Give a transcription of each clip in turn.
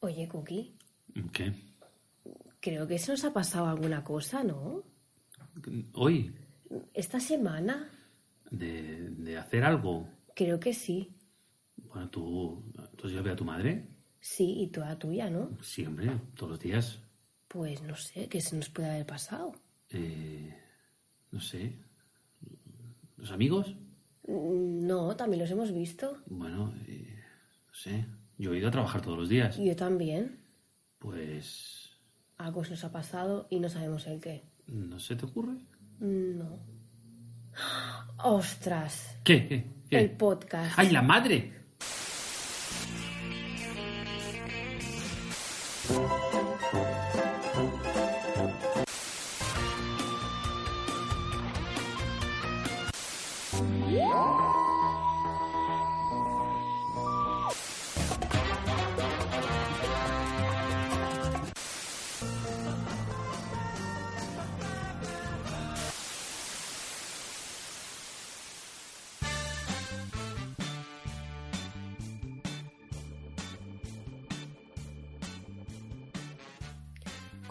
Oye, Cookie, ¿Qué? creo que se nos ha pasado alguna cosa, ¿no? Hoy, Esta semana, de, de hacer algo. creo que sí. Bueno, tú, ¿tú has ido a tu madre? Sí, y toda tuya, ¿no? Sí, hombre, todos los días. Pues no sé, ¿qué se nos puede haber pasado? Eh, no sé. ¿Los amigos? Mm, No, también los hemos visto. Bueno, eh, no sé. Yo he ido a trabajar todos los días. Yo también. Pues, Algo se nos ha pasado y no sabemos el qué. ¿no se te ocurre? No. ¡Ostras! ¿Qué? ¿Qué? ¿Qué? El podcast. ¡Ay, la madre!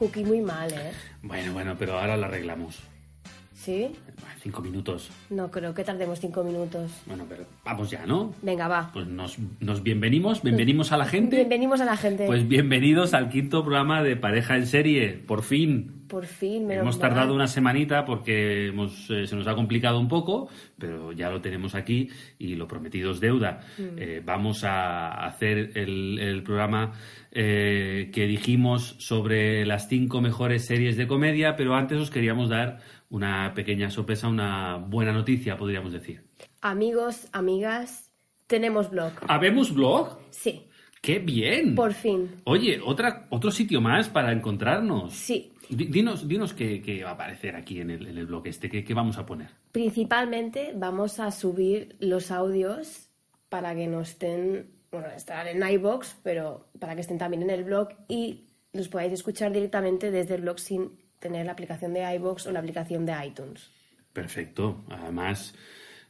Cookie muy mal, ¿eh? Bueno, bueno, pero ahora la arreglamos. ¿Sí? Cinco minutos. No creo que tardemos cinco minutos. Bueno, pero vamos ya, ¿no? Venga, va. Pues nos, nos bienvenimos, bienvenimos a la gente. Bienvenimos a la gente. Pues bienvenidos al quinto programa de Pareja en Serie, por fin. Por fin, menos Hemos mal. tardado una semanita porque hemos, eh, se nos ha complicado un poco, pero ya lo tenemos aquí y lo prometido es deuda. Eh, vamos a hacer el, el programa eh, que dijimos sobre las cinco mejores series de comedia, pero antes os queríamos dar una pequeña sorpresa, una buena noticia, podríamos decir. Amigos, amigas, tenemos blog. ¿Habemos blog? Sí, ¡Qué bien! por fin. Oye, otra, otro sitio más para encontrarnos. Sí. Di- Dinos, dinos qué, qué va a aparecer aquí en el, en el blog este, qué, qué vamos a poner. Principalmente vamos a subir los audios para que no estén, bueno, estarán en iBox, pero para que estén también en el blog y los podáis escuchar directamente desde el blog sin tener la aplicación de iBox o la aplicación de iTunes. Perfecto. Además,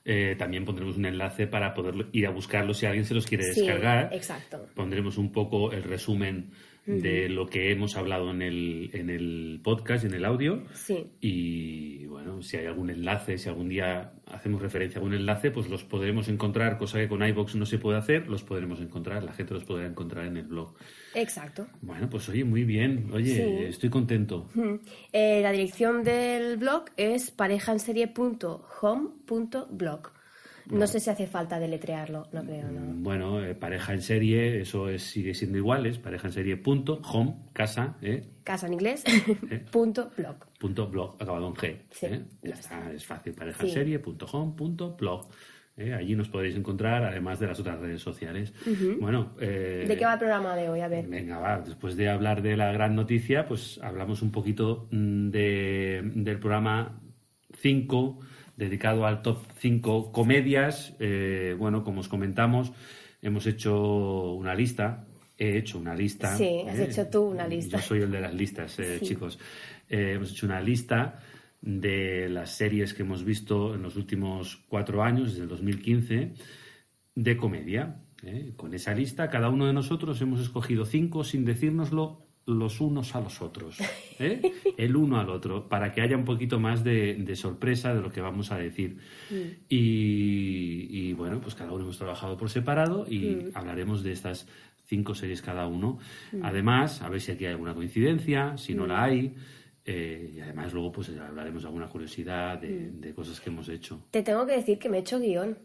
eh, también pondremos un enlace para poder ir a buscarlo si alguien se los quiere Sí, descargar. exacto. Pondremos un poco el resumen de lo que hemos hablado en el, en el podcast y en el audio. Sí. Y bueno, si hay algún enlace, si algún día hacemos referencia a algún enlace, pues los podremos encontrar, cosa que con iBox no se puede hacer, los podremos encontrar, la gente los podrá encontrar en el blog. Exacto. Bueno, pues oye, muy bien, oye, Sí. estoy contento. Mm. Eh, la dirección del blog es parejaenserie.home.blog. No sé si hace falta deletrearlo, no creo, ¿no? Bueno, eh, pareja en serie, eso es, sigue siendo igual, es pareja en serie punto, home, casa, eh, Casa en inglés, punto blog. punto blog, acabado en G. Sí, eh. Ya está, es fácil, pareja en Sí. serie punto home punto blog. eh. Allí nos podréis encontrar, además de las otras redes sociales. Bueno, eh, ¿De qué va el programa de hoy? A ver. Venga, va, después de hablar de la gran noticia, pues hablamos un poquito mm, de, del programa 5, dedicado al top 5 comedias. Eh, bueno, como os comentamos, hemos hecho una lista. He hecho una lista. Sí, has hecho tú una lista. Yo soy el de las listas, eh, Sí. chicos. Eh, hemos hecho una lista de las series que hemos visto en los últimos cuatro años, desde el 2015, de comedia. ¿eh? Con esa lista, cada uno de nosotros hemos escogido cinco sin decírnoslo los unos a los otros. ¿eh? El uno al otro, para que haya un poquito más de, de sorpresa de lo que vamos a decir. Y, y, bueno, pues cada uno hemos trabajado por separado y hablaremos de estas cinco series cada uno. Además, a ver si aquí hay alguna coincidencia, si no la hay. eh, y además luego pues hablaremos de alguna curiosidad de, de cosas que hemos hecho. Te tengo que decir que me he hecho guion.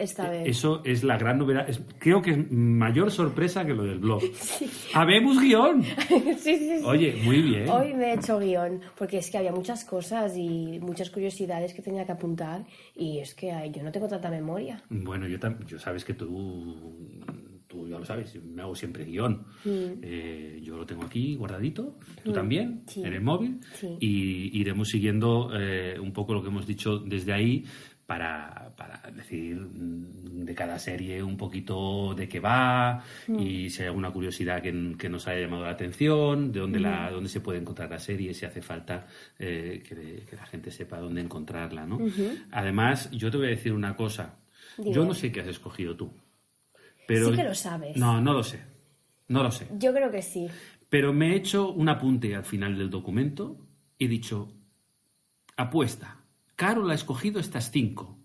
Esta vez. Eso es la gran novedad. Es- creo que es mayor sorpresa que lo del blog. ¡Habemos guion! sí, sí, sí. Oye, muy bien. Hoy me he hecho guion, porque es que había muchas cosas y muchas curiosidades que tenía que apuntar y es que ay, yo no tengo tanta memoria. Bueno, yo, yo sabes que tú, tú ya lo sabes, me hago siempre guion. Eh, yo lo tengo aquí guardadito, tú también, Sí. en el móvil, Sí. y iremos siguiendo eh, un poco lo que hemos dicho desde ahí para, para decir mm, de cada serie un poquito de qué va y si hay alguna curiosidad que, que nos haya llamado la atención, de dónde, la, dónde se puede encontrar la serie, si hace falta eh, que, que la gente sepa dónde encontrarla. ¿no? Además, yo te voy a decir una cosa. Yo no sé qué has escogido tú. Pero... Sí que lo sabes. No, no lo sé. No lo sé. Yo creo que sí. Pero me he hecho un apunte al final del documento y he dicho, apuesta, Carol ha escogido estas cinco.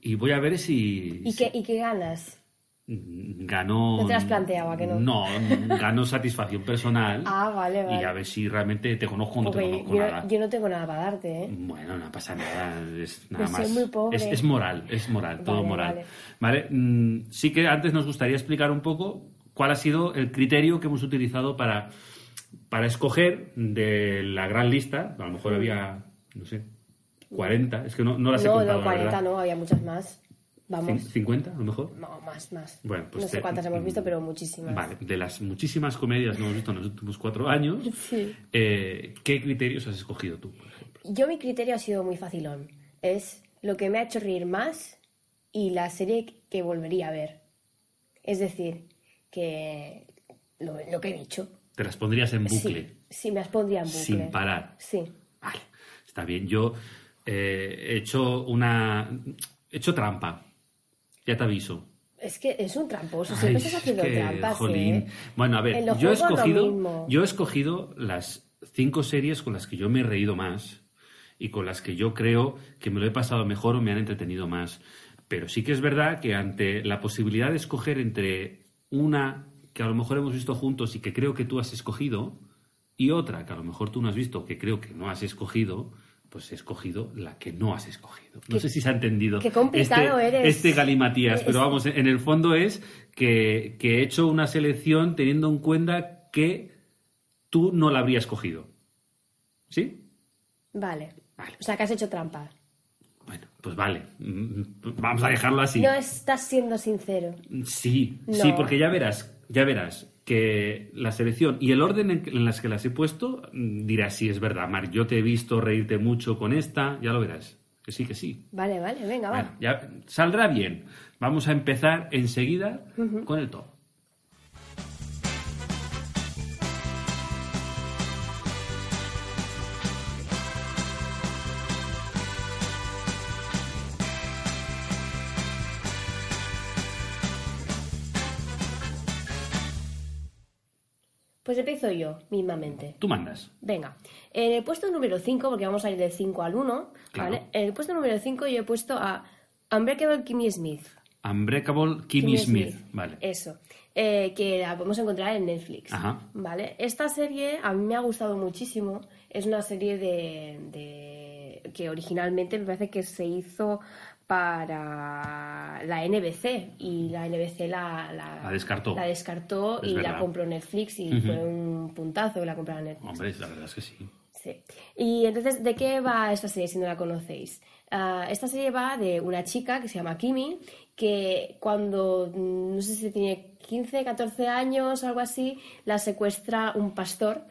Y voy a ver si... ¿Y qué, ¿Y qué ganas? ganó... No te has planteado, ¿a que no? No, ganó satisfacción personal. Ah, vale, vale. Y a ver si realmente te conozco o no te Porque conozco yo, nada. yo no tengo nada para darte, ¿eh? Bueno, no pasa nada, es nada Pues soy más. muy pobre. Es, es moral, es moral, todo Vale, moral. vale. Vale, mm, sí que antes nos gustaría explicar un poco cuál ha sido el criterio que hemos utilizado para, para escoger de la gran lista. A lo mejor había, no sé, 40, es que no, no las he No, contado. no, la 40 verdad. no, había muchas más. Vamos. Cin- ¿50 a lo mejor? No, más, más. Bueno, pues no sé cuántas hemos visto, pero muchísimas. Vale, de las muchísimas comedias que hemos visto en los últimos cuatro años, Sí. eh, ¿qué criterios has escogido tú, por ejemplo? Yo mi criterio ha sido muy facilón. Es lo que me ha hecho reír más y la serie que volvería a ver. Es decir, que lo, lo que he dicho. Te las pondrías en bucle. Sí, sí, me las pondría en bucle. Sin parar. Sí. Vale, está bien. Yo eh, he hecho una. He hecho trampa. Ya te aviso. Es que es un tramposo. Ay, Siempre estás es haciendo que, trampas. ¿eh? Bueno, a ver, yo he, escogido, yo he escogido las cinco series con las que yo me he reído más y con las que yo creo que me lo he pasado mejor o me han entretenido más. Pero sí que es verdad que ante la posibilidad de escoger entre una que a lo mejor hemos visto juntos y que creo que tú has escogido y otra que a lo mejor tú no has visto que creo que no has escogido, pues he escogido la que no has escogido. No Qué- sé si se ha entendido. qué complicado este, eres. Este galimatías, Es- pero vamos, en el fondo es que, que he hecho una selección teniendo en cuenta que tú no la habrías cogido. ¿Sí? Vale. Vale. O sea, que has hecho trampa. Bueno, pues vale. Vamos a dejarlo así. No estás siendo sincero. Sí, No. sí, porque ya verás, ya verás que la selección y el orden en, las que las he puesto mm, dirás sí, es verdad, Mar, yo te he visto reírte mucho con esta, ya lo verás. Que sí, que sí. Vale, vale, venga, va. Ya saldrá bien. Vamos a empezar enseguida con el top. Pues empiezo yo, mismamente. Tú mandas. Venga, en el puesto número 5, porque vamos a ir del 5 al 1, Claro. ¿vale? En el puesto número 5 yo he puesto a Unbreakable Kimmy Smith. Unbreakable Kimmy Smith. Vale. Eso. Eh, que la podemos encontrar en Netflix. Ajá. ¿Vale? Esta serie a mí me ha gustado muchísimo. Es una serie de, de- que originalmente me parece que se hizo para la NBC y la NBC la, La descartó. la descartó Es y verdad. la compró Netflix y fue un puntazo que la compraron Netflix. Hombre, la verdad es que sí. Sí. Y entonces, ¿de qué va esta serie si no la conocéis? Ah, esta serie va de una chica que se llama Kimi, que cuando, mm, no sé si tiene 15, 14 años o algo así, la secuestra un pastor.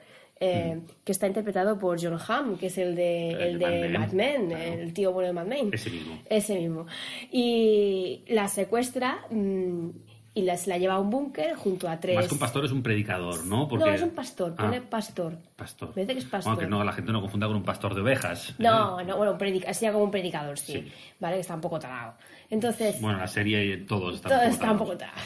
Eh, que está interpretado por John Hamm, que es el de, El el de Mad Men, claro. el tío bueno de Mad Men. Ese mismo. Ese mismo. Y la secuestra mm, y la, se la lleva a un búnker junto a tres... Más que un pastor es un predicador, ¿no? Porque... No, es un pastor, Ah, pone pastor. pastor. Me parece que es pastor. Aunque no, la gente no confunda con un pastor de ovejas. ¿eh? No, no, bueno, predica, sería como un predicador, sí, Sí. ¿vale? Que está un poco tarado. Entonces, Bueno, la serie todos están todo un poco está un poco tarado.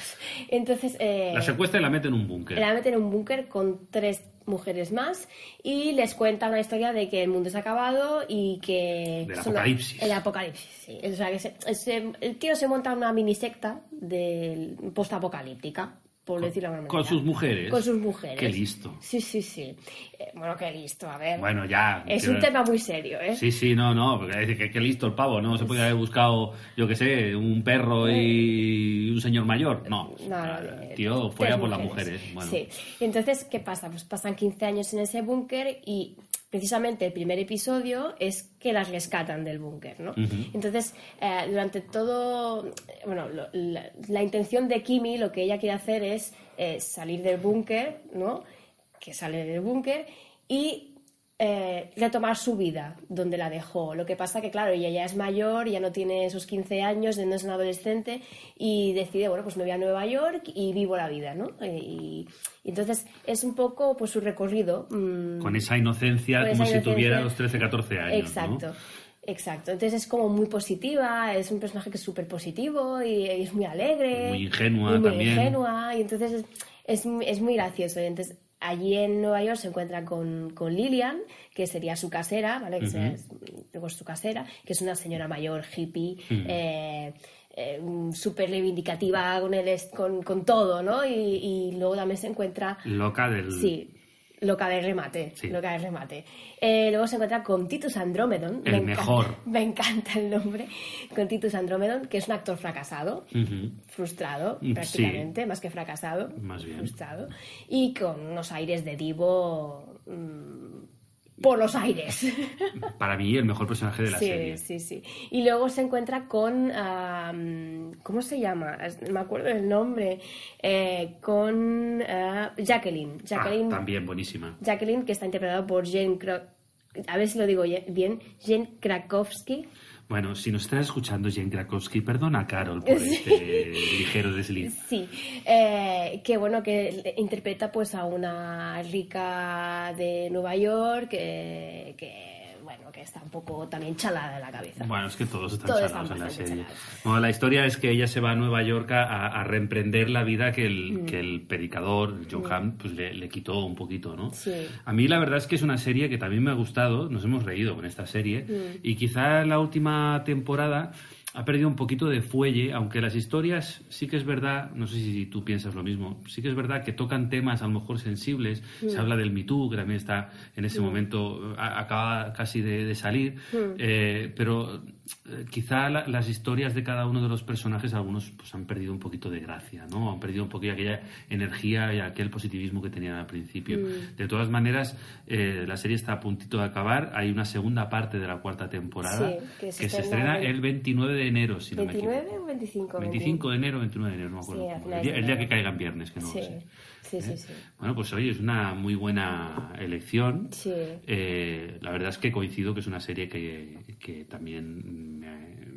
Entonces, eh, La secuestra y la mete en un búnker. la meten en un búnker con tres mujeres más y les cuenta una historia de que el mundo se ha acabado y que... Del apocalipsis. El apocalipsis, sí. O sea, que se- se- el tío se monta una mini secta del post-apocalíptica. Por decirlo de alguna Con sus mujeres. Con sus mujeres. Qué listo. Sí, sí, sí. Eh, bueno, qué listo, a ver. Bueno, ya. es un tema muy serio, ¿eh? Sí, sí, no, no, porque que, que listo el pavo, ¿no? Se podía haber buscado, yo qué sé, un perro y un señor mayor. No, No, Ah, no, de- tío, fuera por las mujeres. mujeres. Bueno, Sí. Y entonces, ¿qué pasa? Pues pasan 15 años en ese búnker y precisamente el primer episodio es que las rescatan del búnker, ¿no? Entonces, eh, durante todo, bueno, lo- la, la intención de Kimi, lo que ella quiere hacer es eh, salir del búnker, ¿no? Que sale del búnker y eh, retomar su vida donde la dejó. Lo que pasa que, claro, ella ya es mayor, ya no tiene esos 15 años, no es una adolescente y decide, bueno, pues me voy a Nueva York y vivo la vida, ¿no? Eh, Y, y entonces es un poco pues su recorrido. mm, con esa inocencia con como esa si tuviera los 13, 14 años. ¿no? Exacto. Exacto, entonces es como muy positiva, es un personaje que es súper positivo y, y es muy alegre. Muy ingenua y muy también. ingenua, y entonces es, es, muy- es muy gracioso. Y entonces allí en Nueva York se encuentra con, con Lilian, que sería su casera, ¿vale? Que sería- luego es su casera, que es una señora mayor, hippie, eh, eh, súper reivindicativa con, el, con, con todo, ¿no? Y, y luego también se encuentra Loca del... Sí, loca de remate. Sí. Loca de remate. Eh, luego se encuentra con Titus Andromedon. El encanta- mejor. me encanta el nombre. Con Titus Andromedon, que es un actor fracasado, frustrado, prácticamente, más que fracasado. Más bien. Frustrado. Y con unos aires de divo. mm, por los aires. Para mí, el mejor personaje de la sí, serie. sí, sí. Y luego se encuentra con. ¿Cómo se llama? Me acuerdo del nombre. Eh, con ah, Jacqueline. Ah, Jacqueline, también buenísima. Jacqueline, que está interpretada por Jen. Kra- a ver si lo digo bien. Jen Krakowski. Bueno, si nos estás escuchando, Jen Krakowski, perdona a Carol por este ligero desliz. Sí, eh, que bueno, que interpreta pues a una rica de Nueva York que, bueno, que está un poco también chalada de la cabeza. Bueno, es que todos están Todos están en la serie. Bueno, la historia es que ella se va a Nueva York a, a reemprender la vida que el, Mm. que el predicador, John Hamm, pues le, le quitó un poquito, ¿no? Sí. A mí la verdad es que es una serie que también me ha gustado, nos hemos reído con esta serie, Mm. y quizá la última temporada ha perdido un poquito de fuelle, aunque las historias sí que es verdad, no sé si tú piensas lo mismo, sí que es verdad que tocan temas a lo mejor sensibles, Mm. se habla del Me Too, que también está en ese momento, a- acaba casi de, de salir, Mm. eh, pero eh, quizá la- las historias de cada uno de los personajes, algunos pues han perdido un poquito de gracia, ¿no? Han perdido un poquito aquella energía y aquel positivismo que tenían al principio. Mm. De todas maneras, eh, la serie está a puntito de acabar. Hay una segunda parte de la cuarta temporada Sí, que se se estrena el 29 de enero, si no me ¿29 equivoco. o 25? 25 de enero, 29 de enero, no me acuerdo. Sí, el, día, el día que caiga en viernes, que no Sí, lo sé. sí, sí, sí. Bueno, pues oye, es una muy buena elección. Sí. Eh, la verdad es que coincido que es una serie que, que también me,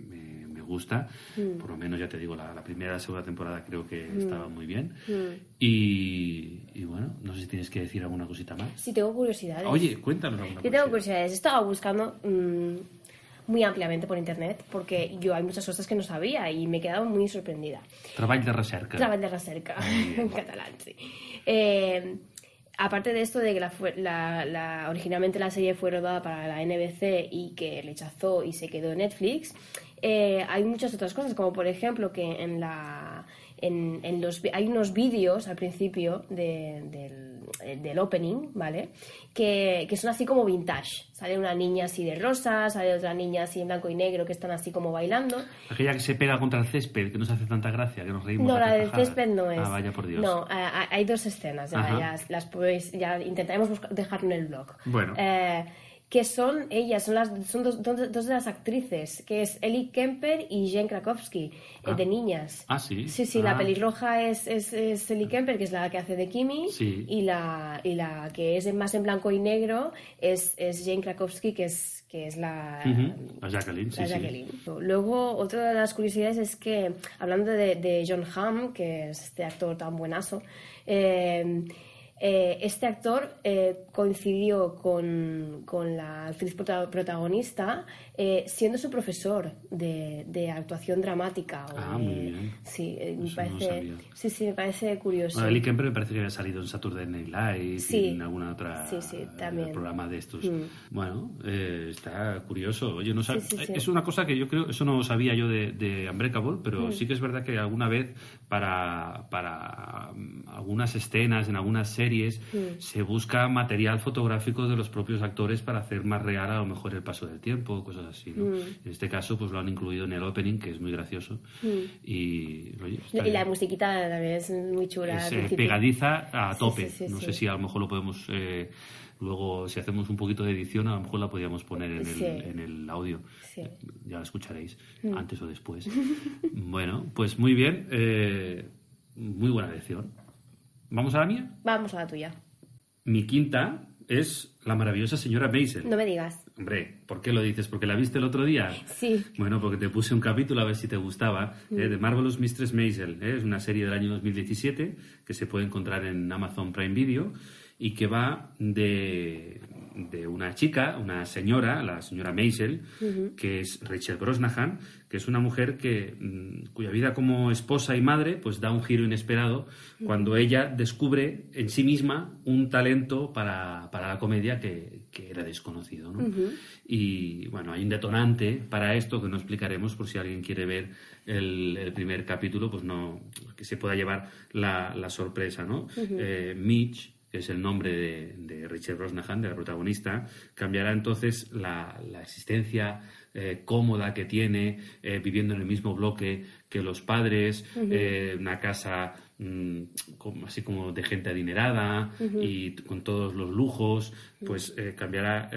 me- me gusta. Mm. Por lo menos, ya te digo, la, la primera y la segunda temporada creo que estaba muy bien. Mm. Y, y bueno, no sé si tienes que decir alguna cosita más. Sí, tengo curiosidades. Oye, cuéntanos alguna Yo tengo curiosidad. curiosidades. Estaba buscando mm, muy ampliamente por internet porque yo hay muchas cosas que no sabía y me he quedado muy sorprendida. Treball de recerca. Treball de recerca, en catalán, sí. Eh, aparte de esto de que la, la- la- originalmente la serie fue rodada para la NBC y que rechazó y se quedó en Netflix, eh, hay muchas otras cosas, como por ejemplo que en la... En, en los, hay unos vídeos al principio de- del, eh, del opening, ¿vale? Que, que son así como vintage. Sale una niña así de rosa, sale otra niña así en blanco y negro que están así como bailando. Aquella que se pega contra el césped, que nos hace tanta gracia, que nos reímos. No, la del césped no es. Ah, vaya por Dios. No, hay dos escenas, ya, ya las podéis, ya intentaremos buscar- dejarlo en el blog. Bueno. Eh, que son ellas, son, las, son dos, dos- dos de las actrices, que es Ellie Kemper y Jen Krakowski, eh, Ah. de niñas. Ah, sí. Sí, sí, Ah. la pelirroja es, es, es Ellie Kemper, que es la que hace de Kimi, Sí. y, la, y la que es más en blanco y negro es, es Jane Krakowski, que es, que es la, Jacqueline, sí, la sí. Jacqueline. Luego, otra de las curiosidades es que, hablando de, de John Hamm, que es este actor tan buenazo, eh, Eh, este actor eh, coincidió con, con, la actriz protagonista eh, siendo su profesor de, de actuación dramática. Ah, muy bien. Sí, me parece, sí, sí, me parece curioso. Bueno, Eli Kemper me parece que había salido en Saturday Night Live sí. en alguna otra sí, sí, también. programa de estos. Mm. Bueno, está curioso. Oye, no sab... Es una cosa que yo creo, eso no sabía yo de, de Unbreakable, pero Mm. sí que es verdad que alguna vez para, para um, algunas escenas, en algunas series, Mm. se busca material fotográfico de los propios actores para hacer más real a lo mejor el paso del tiempo, cosas así. ¿no? Mm. En este caso, pues lo han incluido en el opening, que es muy gracioso. Y, oye, Y la bien. musiquita también es muy chula. Es, eh, pegadiza a tope. sí, sí, no sé si a lo mejor lo podemos. eh, luego, si hacemos un poquito de edición, a lo mejor la podríamos poner en, el, en el audio. Ya la escucharéis, Mm. antes o después. bueno, pues muy bien. eh, muy buena lección. ¿Vamos a la mía? Vamos a la tuya. Mi quinta es la maravillosa señora Maisel. No me digas. Hombre, ¿por qué lo dices? ¿Porque la viste el otro día? Sí. Bueno, porque te puse un capítulo a ver si te gustaba, eh, de Marvelous Mistress Maisel. eh, Es una serie del año 2017 que se puede encontrar en Amazon Prime Video y que va de, de una chica, una señora, la señora Maisel, que es Rachel Brosnahan, que es una mujer que, mm, cuya vida como esposa y madre pues da un giro inesperado cuando ella descubre en sí misma un talento para, para la comedia que, que era desconocido. ¿no? Y bueno, hay un detonante para esto que no explicaremos por si alguien quiere ver el, el primer capítulo, pues no, que se pueda llevar la, la sorpresa, ¿no? Eh, Mitch, que es el nombre de, de Richard Brosnahan, de la protagonista, cambiará entonces la, la existencia eh, cómoda que tiene, eh, viviendo en el mismo bloque que los padres, eh, una casa mm, como- así como de gente adinerada y con todos los lujos, pues cambiará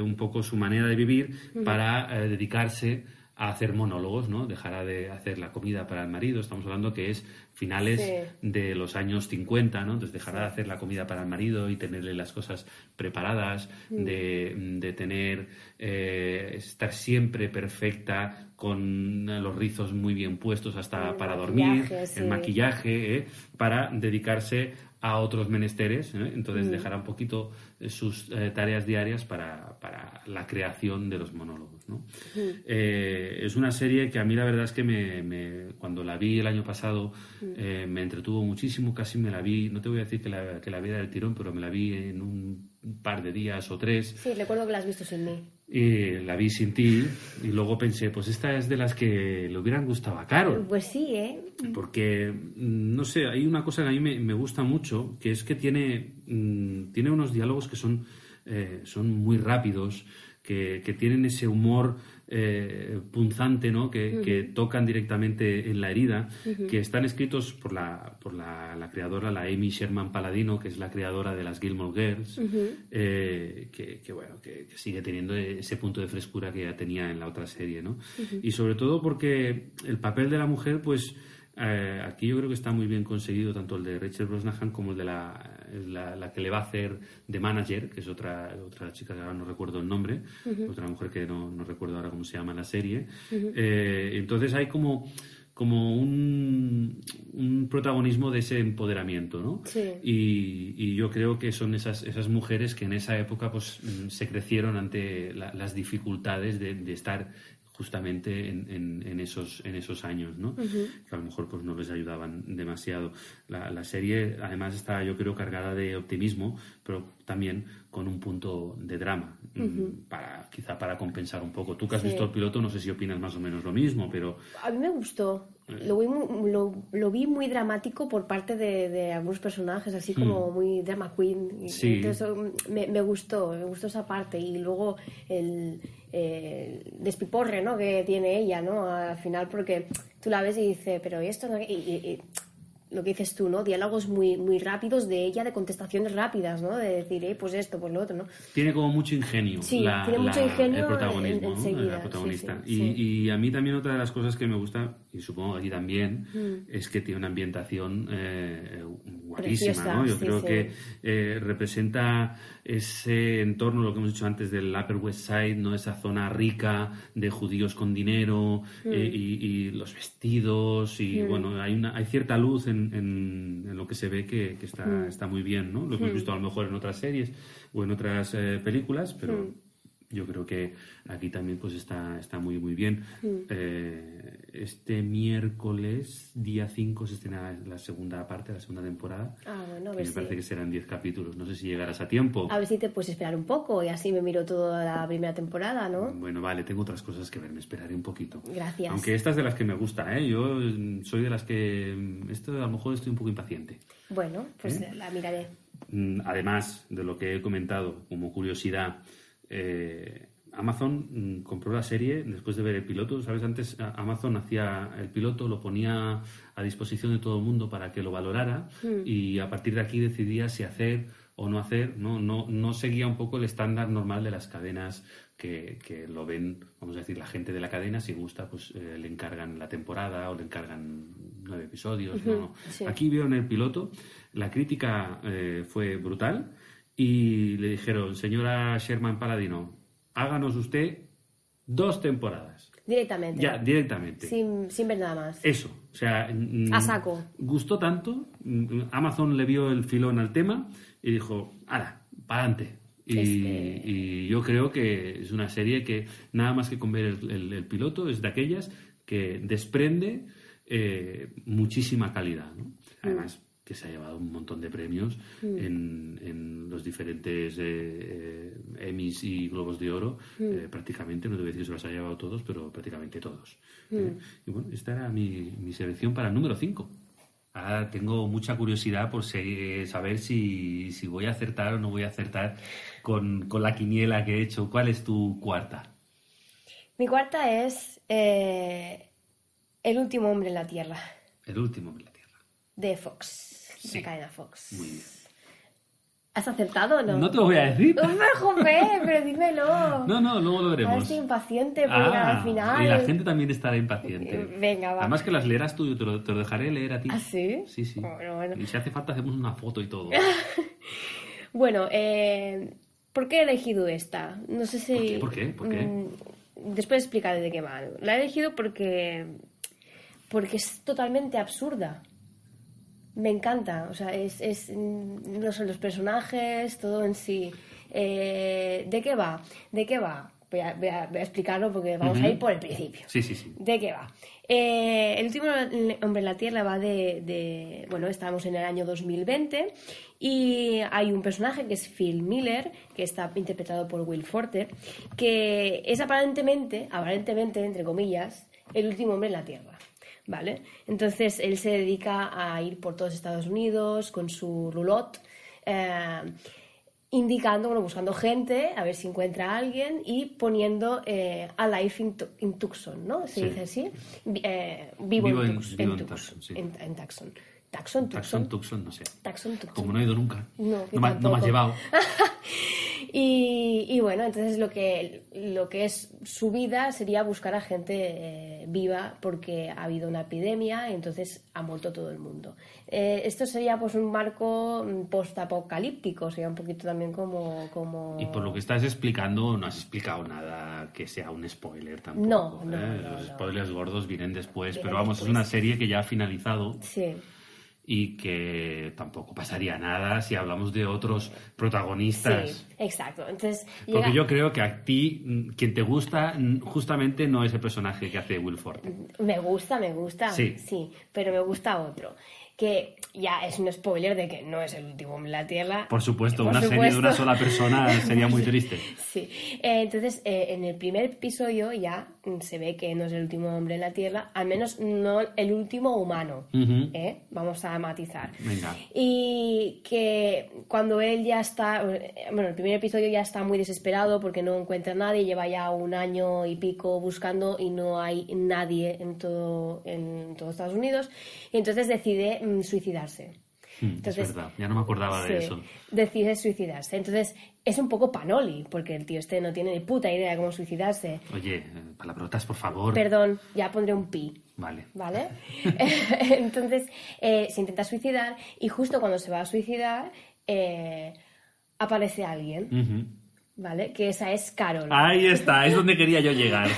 un poco su manera de vivir para dedicarse a hacer monólogos, ¿no? Dejará de hacer la comida para el marido, estamos hablando que es finales Sí. de los años 50, ¿no? Entonces dejará de hacer la comida para el marido y tenerle las cosas preparadas, de, de tener, eh, estar siempre perfecta, con los rizos muy bien puestos hasta El para dormir, sí. el maquillaje, ¿eh? para dedicarse a otros menesteres, ¿eh? entonces dejará un poquito sus eh, tareas diarias para, para la creación de los monólogos. ¿no? Eh, es una serie que a mí la verdad es que me, me- cuando la vi el año pasado eh, me entretuvo muchísimo, casi me la vi, no te voy a decir que la, que la viera del tirón, pero me la vi en un par de días o tres Sí, recuerdo que la has visto sin mí. y la vi sin ti y luego pensé, pues esta es de las que le hubieran gustado a Carol. Pues sí, ¿eh? Porque, mm, no sé, hay una cosa que a mí me, me gusta mucho, que es que tiene, mm, tiene unos diálogos que son, eh, son muy rápidos, que, que tienen ese humor eh, punzante, ¿no? Que, que tocan directamente en la herida, que están escritos por la, por la, la creadora, la Amy Sherman Paladino, que es la creadora de las Gilmore Girls, eh, que, que, bueno, que, que sigue teniendo ese punto de frescura que ya tenía en la otra serie, ¿no? Y sobre todo porque el papel de la mujer, pues eh, aquí yo creo que está muy bien conseguido tanto el de Rachel Brosnahan como el de la, la, la que le va a hacer de manager, que es otra, otra chica que ahora no recuerdo el nombre, otra mujer que no, no recuerdo ahora cómo se llama en la serie. Eh, entonces hay como como un, un protagonismo de ese empoderamiento, ¿no? Sí. Y, y yo creo que son esas, esas mujeres que en esa época pues mm, se crecieron ante la- las dificultades de, de estar justamente en, en- en esos, en esos años, ¿no? Que a lo mejor pues no les ayudaban demasiado. La, la serie además está yo creo cargada de optimismo, pero también con un punto de drama, mm, para, quizá para compensar un poco. Tú que has Sí. visto el piloto no sé si opinas más o menos lo mismo, pero A mí me gustó. Lo vi muy, lo, lo vi muy dramático por parte de, de algunos personajes, así como muy drama queen. Y Sí. Entonces, me gustó, me gustó esa parte. Y luego el, eh, despiporre ¿no? que tiene ella ¿no? al final, porque tú la ves y dices, pero ¿y esto? no?". Y, y- y lo que dices tú, ¿no? Diálogos muy, muy rápidos de ella, de contestaciones rápidas, ¿no? De decir, eh, pues esto, pues lo otro, ¿no? tiene como mucho ingenio, Sí, la- tiene mucho la- ingenio el protagonismo, en- ¿no? enseguida, la protagonista. sí, y, sí. y a mí también otra de las cosas que me gusta, y supongo que a ti también, Mm. es que tiene una ambientación eh, guapísima, Preciosa, ¿no? Yo sí, creo sí. que eh, representa ese entorno, lo que hemos dicho antes del Upper West Side, ¿no? Esa zona rica de judíos con dinero Mm. eh, y, y los vestidos y, bueno, hay, una, hay cierta luz en, en- en lo que se ve que, que está, Mm. está muy bien, ¿no? Lo hemos visto a lo mejor en otras series o en otras eh, películas, pero Mm. yo creo que aquí también pues está, está muy, muy bien. Mm. Eh, este miércoles, día 5, se estrena la segunda parte, la segunda temporada. Ah, bueno, a ver me si... parece que serán 10 capítulos. No sé si llegarás a tiempo. A ver si te puedes esperar un poco y así me miro toda la primera temporada, ¿no? Bueno, vale, tengo otras cosas que ver, me esperaré un poquito. Gracias. Aunque esta es de las que me gusta, ¿eh? Yo mm, soy de las que... mm, Esto a lo mejor estoy un poco impaciente. Bueno, pues la miraré. Mm, Además de lo que he comentado como curiosidad, eh, Amazon mm, compró la serie después de ver el piloto. ¿Sabes? Antes Amazon hacía el piloto, lo ponía a disposición de todo el mundo para que lo valorara y a partir de aquí decidía si hacer o no hacer. No, no, no seguía un poco el estándar normal de las cadenas que, que lo ven, vamos a decir, la gente de la cadena. Si gusta, pues eh, le encargan la temporada o le encargan nueve episodios. no, no. sí. Aquí vieron el piloto, la crítica eh, fue brutal y le dijeron, señora Sherman Paladino, háganos usted dos temporadas. Directamente. Ya, directamente. Sin, sin ver nada más. Eso, o sea... mm, A saco. Gustó tanto, mm, Amazon le vio el filón al tema y dijo, ¡hala, para adelante! Y, Es que- y yo creo que es una serie que nada más que con ver el, el- el piloto es de aquellas que desprende eh, muchísima calidad. ¿no? Además, que se ha llevado un montón de premios en, en los diferentes eh, eh, Emmys y Globos de Oro, eh, prácticamente, no te voy a decir que se los ha llevado todos, pero prácticamente todos. ¿eh? Y bueno, esta era mi, mi selección para el número 5. Ahora tengo mucha curiosidad por saber si, si voy a acertar o no voy a acertar con, con la quiniela que he hecho. ¿Cuál es tu cuarta? Mi cuarta es El último hombre en la Tierra, El último en la Tierra. de Fox, Sí. cadena Fox. Muy bien. ¿Has acertado o no? No te lo voy a decir. Hombre, joder, pero dímelo. No, no, luego lo Ahora veremos. estoy impaciente por Ah, al final. y la gente también estará impaciente. Eh, venga, va. Además que las leerás tú, yo te lo, te lo dejaré leer a ti. ¿Ah, sí? Sí, sí. Bueno, bueno. Y si hace falta hacemos una foto y todo. Bueno, eh, ¿por qué he elegido esta? No sé si... ¿Por qué? ¿Por qué? ¿Por qué? mm, después explicaré de qué va. La he elegido porque... Porque es totalmente absurda. Me encanta. O sea, es... es mm, no son los personajes, todo en sí. Eh, ¿De qué va? ¿De qué va? Voy a, voy a- voy a explicarlo porque vamos a ir por el principio. Sí, sí, sí. ¿De qué va? Eh, el último hombre en la Tierra va de, de- Bueno, estamos en el año 2020 y hay un personaje que es Phil Miller, que está interpretado por Will Forte, que es aparentemente, aparentemente, entre comillas, el último hombre en la Tierra. ¿Vale? Entonces él se dedica a ir por todos Estados Unidos con su roulotte. eh, indicando, bueno, buscando gente, a ver si encuentra a alguien y poniendo eh, a life in, in Tucson, ¿no? Se Sí. dice así. Eh, vivo, Vivo en, en- Tux- vivo en Tucson. Sí. En, Tucson. Tucson, Taxon, Tucson. Tucson, no sé. Tucson, Tucson. Como no he ido nunca. No, me, no me has llevado. Y, y bueno, entonces lo que, lo que es su vida sería buscar a gente eh, viva porque ha habido una epidemia y entonces ha muerto todo el mundo. Eh, esto sería pues un marco mm, post-apocalíptico, sería un poquito también como... como... Y por lo que estás explicando, no has explicado nada que sea un spoiler tampoco. No, no, ¿eh? no, Los no. spoilers gordos vienen después, Vienen pero vamos, después. es una serie que ya ha finalizado Sí. Y que tampoco pasaría nada si hablamos de otros protagonistas. Sí, exacto. Entonces, Porque yo creo que a ti, mm, quien te gusta, mm, justamente no es el personaje que hace Will Forte. me gusta, me gusta, Sí. sí, pero me gusta otro. Que ya es un spoiler de que no es el último hombre en la Tierra. Por supuesto, Por una serie de una sola persona sería muy triste. Sí. Eh, entonces, eh, en el primer episodio ya se ve que no es el último hombre en la Tierra, al menos no el último humano. ¿eh? Vamos a matizar. Venga. Y que cuando él ya está, bueno, el primer episodio ya está muy desesperado porque no encuentra a nadie, lleva ya un año y pico buscando y no hay nadie en todo, en todo Estados Unidos, y entonces decide mm, suicidarse. Mm, es verdad, ya no me acordaba de eso. Decide suicidarse. Entonces, es un poco panoli, porque el tío este no tiene ni puta idea de cómo suicidarse. Oye, eh, palabrotas, por favor. Perdón, ya pondré un pi. Vale. ¿Vale? Entonces, eh, se intenta suicidar y justo cuando se va a suicidar, eh, aparece alguien. ¿Vale? Que esa es Carol. Ahí está, es donde quería yo llegar.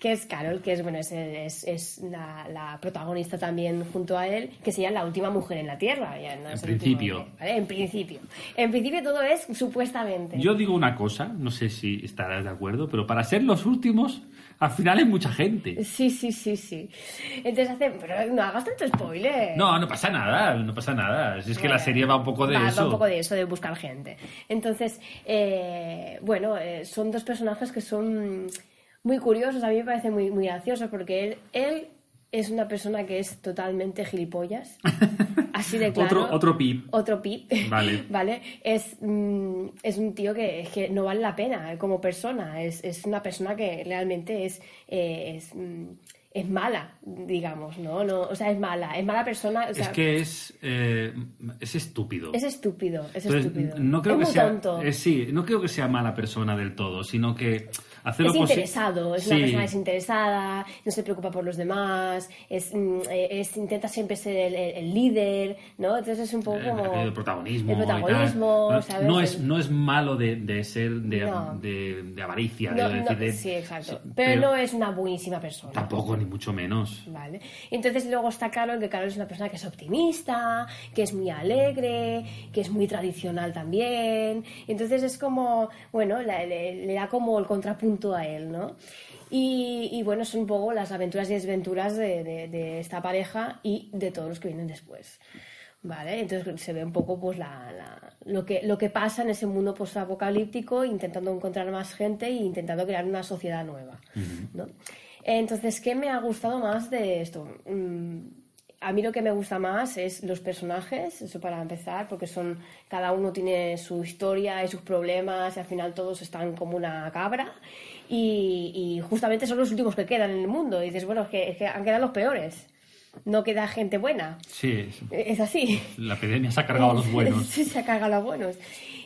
que es Carol, que es, bueno, es, es, la, protagonista también junto a él, que sería la última mujer en la Tierra. Ya, en principio. En principio. En principio todo es supuestamente. Yo digo una cosa, no sé si estarás de acuerdo, pero para ser los últimos al final hay mucha gente. Sí, sí, sí, sí. Entonces hace... Pero no hagas tanto spoiler. No, no pasa nada, no pasa nada. es que la serie va un poco de eso. Va un poco de eso, de buscar gente. Entonces, eh, bueno, eh, son dos personajes que son muy curiosos. A mí me parece muy, muy gracioso porque él, él es una persona que es totalmente gilipollas. Así de claro. otro, otro pip. Otro pip. Vale. ¿Vale? Es, mm, es un tío que, que, no vale la pena como persona. Es, es una persona que realmente es, eh, es, mm, es, mala, digamos, ¿no? ¿no? O sea, es mala. Es mala persona. es que es, eh, es estúpido. Es estúpido. Es estúpido. No creo es que muy sea, tonto. Eh, sí, no creo que sea mala persona del todo, sino que es interesado, es una persona desinteresada, no se preocupa por los demás, es, mm, eh, es intenta siempre ser el, líder, ¿no? Entonces es un poco como... El protagonismo. El protagonismo, no, ¿sabes? No es, no es malo de, de ser de, de, avaricia, de, Sí, exacto. pero, no es una buenísima persona. Tampoco, ni mucho menos. Vale. Entonces luego está Carol, que Carol es una persona que es optimista, que es muy alegre, que es muy tradicional también. Entonces es como, bueno, le da como el contrapunto a él, ¿no? Y, bueno, son un poco las aventuras y desventuras de, esta pareja y de todos los que vienen después. ¿Vale? Entonces se ve un poco pues lo, que, lo que pasa en ese mundo post-apocalíptico, intentando encontrar más gente e intentando crear una sociedad nueva. ¿no? Entonces, ¿qué me ha gustado más de esto? Mm, a mí lo que me gusta más es los personajes, eso para empezar, porque son cada uno tiene su historia y sus problemas y al final todos están como una cabra y, justamente son los últimos que quedan en el mundo. Y dices, bueno, es que, han quedado los peores. No queda gente buena. Sí. Es así. La epidemia se ha cargado a los buenos. sí, se ha cargado a los buenos.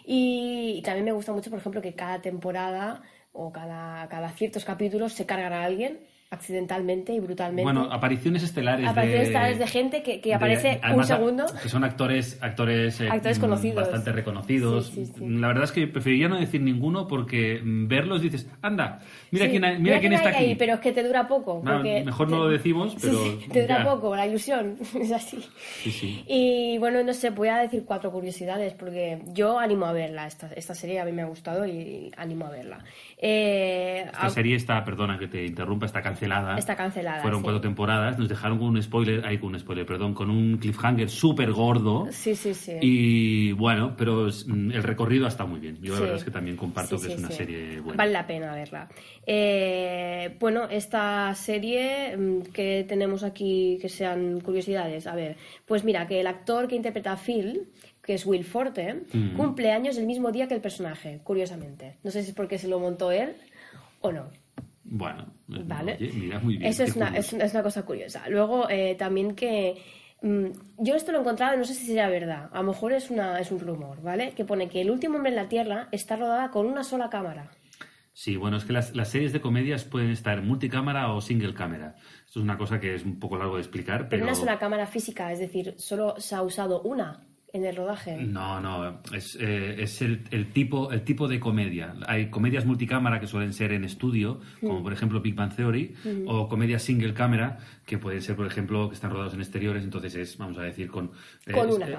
Y, también me gusta mucho, por ejemplo, que cada temporada o cada, cada ciertos capítulos se cargan a alguien accidentalmente y brutalmente. Bueno, apariciones estelares apariciones de... estelares de gente que, que aparece un segundo. Que son actores actores, eh, actores conocidos. bastante reconocidos. La verdad es que preferiría no decir ninguno porque verlos dices, anda, mira quién, mira, quién, está aquí. pero es que te dura poco. mejor no lo decimos, pero... te dura poco, la ilusión, es así. Y bueno, no sé, voy a decir cuatro curiosidades porque yo animo a verla. Esta, esta serie a mí me ha gustado y animo a verla. Eh, Esta serie está, perdona que te interrumpa, está cancelada. Está cancelada. Fueron cuatro temporadas, nos dejaron con un spoiler, con un spoiler, perdón, con un cliffhanger súper gordo. Sí, sí, sí. Y bueno, pero mm, el recorrido está muy bien. Yo la verdad es que también comparto que es una serie buena. Vale la pena verla. Eh, bueno, esta serie mm, que tenemos aquí que sean curiosidades. A ver, pues mira, que el actor que interpreta a Phil que es Will Forte, mm. cumple años el mismo día que el personaje, curiosamente. No sé si es porque se lo montó él o no. Bueno, vale. mira, muy bien. Eso es una, es, una, cosa curiosa. Luego, eh, también que. Mm, yo esto lo he encontrado, no sé si será verdad. A lo mejor es, una, es un rumor, ¿vale? Que pone que El último hombre en la Tierra está rodada con una sola cámara. Sí, bueno, es que las, las series de comedias pueden estar multicámara o single cámara. Esto es una cosa que es un poco largo de explicar, pero... Pero una cámara física, es decir, solo se ha usado una en el rodaje. No, no, es, eh, es el, el, tipo, el tipo de comedia. Hay comedias multicámara que suelen ser en estudio, como mm. por ejemplo Big Bang Theory, mm. o comedias single cámara, que pueden ser, por ejemplo, que están rodados en exteriores, entonces es, vamos a decir, con...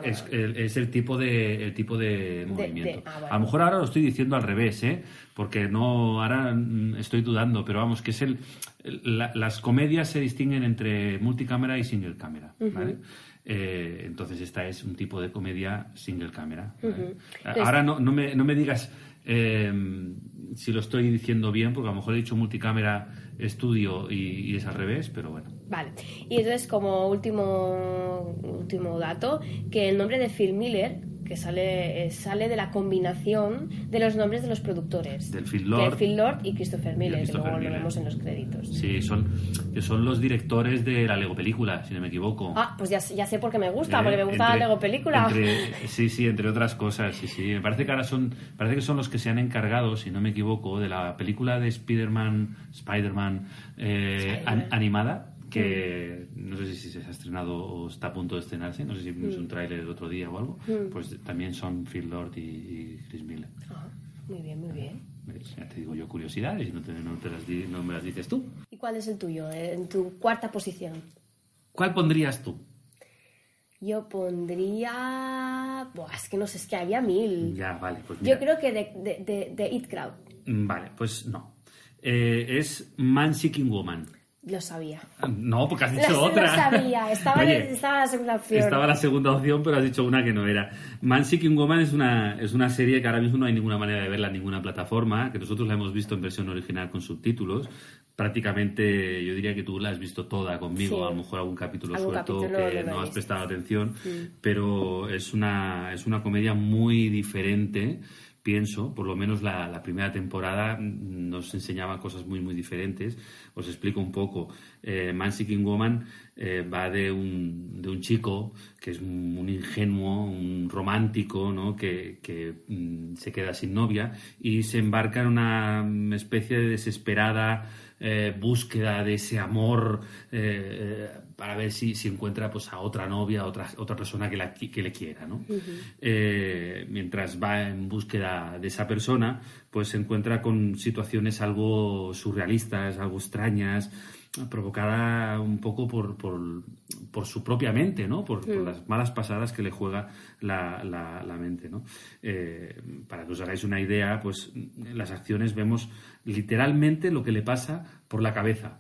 es, es, el tipo de, el tipo de movimiento. Ah, a lo mejor ahora lo estoy diciendo al revés, ¿eh? Porque no, ahora mm, estoy dudando, pero vamos, que es el... las comedias se distinguen entre multicámara y single cámara, ¿vale? Eh, entonces esta es un tipo de comedia single camera. Ahora no, no, me, no, me, digas em, si lo estoy diciendo bien, porque a lo mejor he dicho multicámara estudio y, es al revés, pero bueno. Vale. Y entonces como último, último dato, que el nombre de Phil Miller, que sale, eh, sale de la combinación de los nombres de los productores. Del Phil Que Lord. Phil Lord y Christopher Miller, que Christopher luego lo vemos en los créditos. Sí, son, que son los directores de la Lego película, si no me equivoco. Ah, pues ya, ya sé por qué me gusta, Eh, porque me gusta la Lego película. entre- sí, sí, entre otras cosas, sí, sí. Me parece que ahora son, parece que son los que se han encargado, si no me equivoco, de la película de Spider-Man, Spider-Man eh, animada, que no sé si se ha estrenado o está a punto de estrenarse, no sé si vimos un tráiler el otro día o algo, pues también son Phil Lord y, y Chris Miller. Ah, muy bien, muy bien. Ya te digo yo curiosidades no, te- no te las di- no me las dices tú. ¿Y cuál es el tuyo? eh, En tu cuarta posición. ¿Cuál pondrías tú? Yo pondría... Buah, es que no sé, es que había mil. Ya, vale, pues mira. Yo creo que de, de, de, de It Crowd. Mm, Vale, pues no. Eh, es Man Seeking Woman. Lo sabía. No, porque has Lo, dicho lo otra. sabía. Estaba, Oye, estaba la segunda opción. estaba la segunda opción, pero has dicho una que no era. Man Seeking Woman es una, es una serie que ahora mismo no hay ninguna manera de verla en ninguna plataforma, que nosotros la hemos visto en versión original con subtítulos. Prácticamente, yo diría que tú la has visto toda conmigo, Sí. a lo mejor algún capítulo Algún suelto capítulo que no lo has prestado atención, pero es una, es una comedia muy diferente pienso, por lo menos la, primera temporada mm, nos enseñaba cosas muy, muy diferentes. Os explico un poco. Eh, Man Seeking Woman eh, va de un, de un chico que es un, ingenuo, un romántico, ¿no? que, que, mm, se queda sin novia y se embarca en una especie de desesperada eh, búsqueda de ese amor eh, para ver si, si encuentra pues, a otra novia, otra, otra persona que, la, que le quiera. ¿no? Eh, mientras va en búsqueda de esa persona, pues se encuentra con situaciones algo surrealistas, algo extrañas, provocada un poco por, por, por su propia mente, ¿no? Por, por las malas pasadas que le juega la, la- la mente, ¿no? Eh, para que os hagáis una idea, pues en las acciones vemos literalmente lo que le pasa por la cabeza.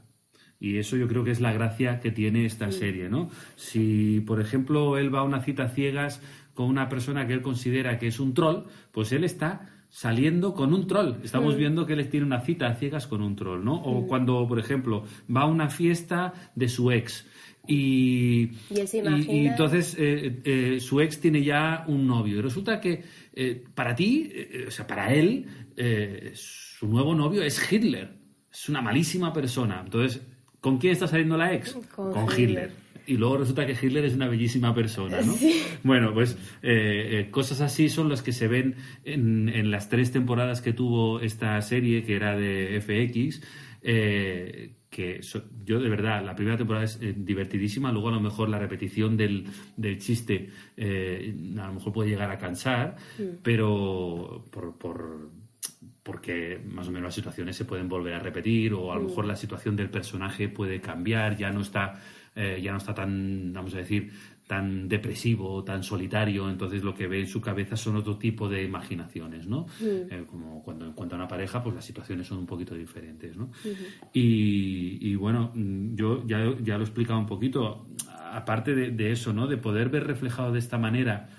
Y eso yo creo que es la gracia que tiene esta serie, ¿no? Si, por ejemplo, él va a una cita a ciegas con una persona que él considera que es un troll, pues él está saliendo con un troll. Estamos viendo que él tiene una cita a ciegas con un troll, ¿no? O cuando, por ejemplo, va a una fiesta de su ex y, Y entonces eh, eh, su ex tiene ya un novio. Y resulta que eh, para ti, o sea, para él, su nuevo novio es Hitler. Es una malísima persona. Entonces, ¿con quién está saliendo la ex? Con Hitler. Hitler. Y luego resulta que Hitler es una bellísima persona, ¿no? Bueno, pues eh, eh, cosas así son las que se ven en, en las tres temporadas que tuvo esta serie, que era de FX. eh, que so- yo de verdad, la primera temporada es divertidísima, luego a lo mejor la repetición del, del chiste a lo mejor puede llegar a cansar, pero por, por, porque más o menos las situaciones se pueden volver a repetir o a lo mejor la situación del personaje puede cambiar, ya no está, eh, ya no está tan, vamos a decir, tan depresivo, tan solitario, entonces lo que ve en su cabeza son otro tipo de imaginaciones, ¿no? Eh, como cuando encuentra una pareja, pues las situaciones son un poquito diferentes, ¿no? y, y bueno, mm, yo ya, ya lo he explicado un poquito, aparte de, de eso, ¿no? De poder ver reflejado de esta manera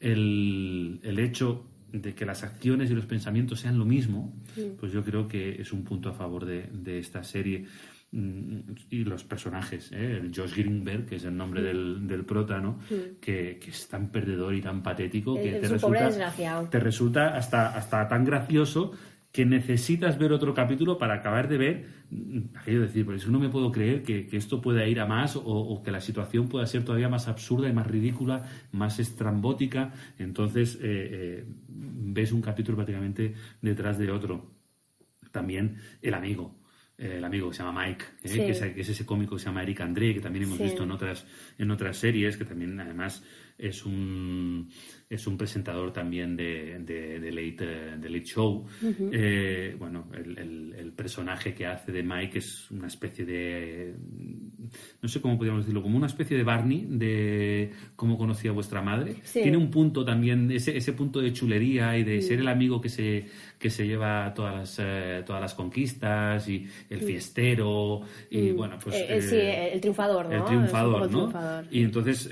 el, el hecho de que las acciones y los pensamientos sean lo mismo, pues yo creo que es un punto a favor de, de esta serie. Mm, Y los personajes, ¿eh? el Josh Greenberg, que es el nombre del, del prota, ¿no? que, que es tan perdedor y tan patético que te resulta, te resulta hasta, hasta tan gracioso que necesitas ver otro capítulo para acabar de ver aquello de decir, por eso no me puedo creer que, que esto pueda ir a más o, o que la situación pueda ser todavía más absurda y más ridícula, más estrambótica. Entonces eh, eh, ves un capítulo prácticamente detrás de otro. También el amigo. eh, El amigo que se llama Mike, eh, Sí. que, es, que es ese cómico que se llama Eric André, que también hemos Sí. visto en otras, en otras series, que también además es un, es un presentador también de, de, de late, eh, de late Show. Eh, bueno, el, el- el personaje que hace de Mike es una especie de. No sé cómo podríamos decirlo, como una especie de Barney de cómo conocía vuestra madre. Sí. Tiene un punto también, ese, ese punto de chulería y de ser el amigo que se, que se lleva todas las, eh, todas las conquistas y el fiestero. Y bueno, pues. Eh, sí, el triunfador, ¿no? el triunfador, ¿no? triunfador. Y entonces,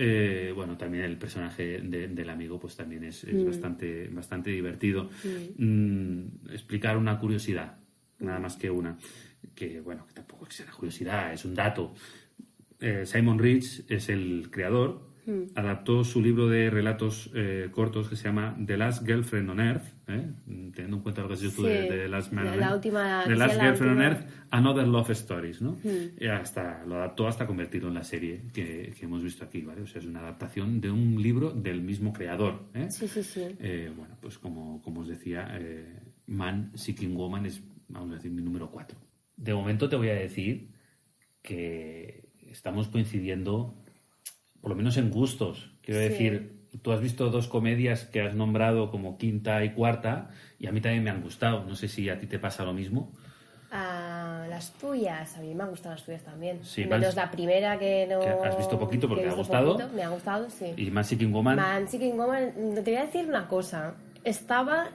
bueno, también el personaje de- del amigo, pues también es, es Mm. bastante, bastante divertido. Mm, explicar una curiosidad, nada más que una, que bueno, que tampoco es una curiosidad, es un dato. Eh, Simon Rich es el creador adaptó su libro de relatos eh, cortos que se llama The Last Girlfriend on Earth, ¿eh? teniendo en cuenta lo que has dicho tú de, de Last, Man la- on la Earth. última- The Last la Girlfriend on. Earth, Another Love Stories, ¿no? Y hasta, lo adaptó hasta convertirlo en la serie que, que hemos visto aquí, ¿vale? O sea, es una adaptación de un libro del mismo creador, ¿eh? Sí, sí, sí. Eh, bueno, pues como, como os decía, Man Seeking Woman es, vamos a decir, mi número 4. De momento te voy a decir que estamos coincidiendo, por lo menos en gustos. Quiero Sí. decir, tú has visto dos comedias que has nombrado como quinta y cuarta, y a mí también me han gustado. No sé si a ti te pasa lo mismo. Ah, las tuyas, a mí me han gustado las tuyas también. Sí, Menos más- la primera que no. que has visto poquito porque te ha gustado. poquito, me ha gustado, sí. Y Man Seeking Woman, Man Seeking Woman, te voy a decir una cosa. Estaba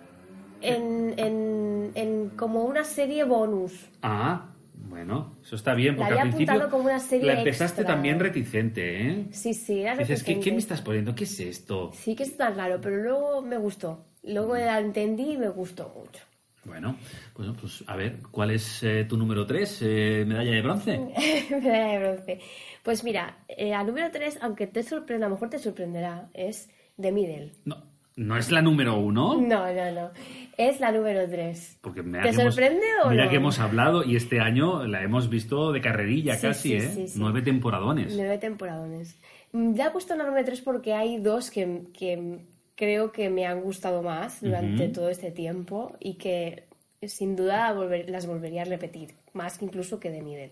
en, en, en como una serie bonus. ah, bueno, eso está bien, La porque al principio apuntado como una serie la empezaste extra. también reticente, ¿eh? Sí, sí, era Dices, ¿qué, ¿qué reticente. me estás poniendo? ¿Qué es esto? Sí que está raro, pero luego me gustó. Luego la entendí y me gustó mucho. Bueno, pues, pues a ver, ¿cuál es eh, tu número 3? ¿Medalla de bronce? Medalla de bronce. Pues mira, eh, al número 3, aunque te sorprenda, a lo mejor te sorprenderá, es The Middle. No, ¿no es la número 1? No, no, no. Es la número 3. Porque ¿Te que hemos- sorprende o Mira no? que hemos hablado y este año la hemos visto de carrerilla Sí, casi, sí, ¿eh? sí. Nueve temporadones. Nueve temporadones. Mm, Ya he puesto la número 3 porque hay dos que, que creo que me han gustado más durante todo este tiempo y que sin duda volver- las volvería a repetir, más que incluso que Middle.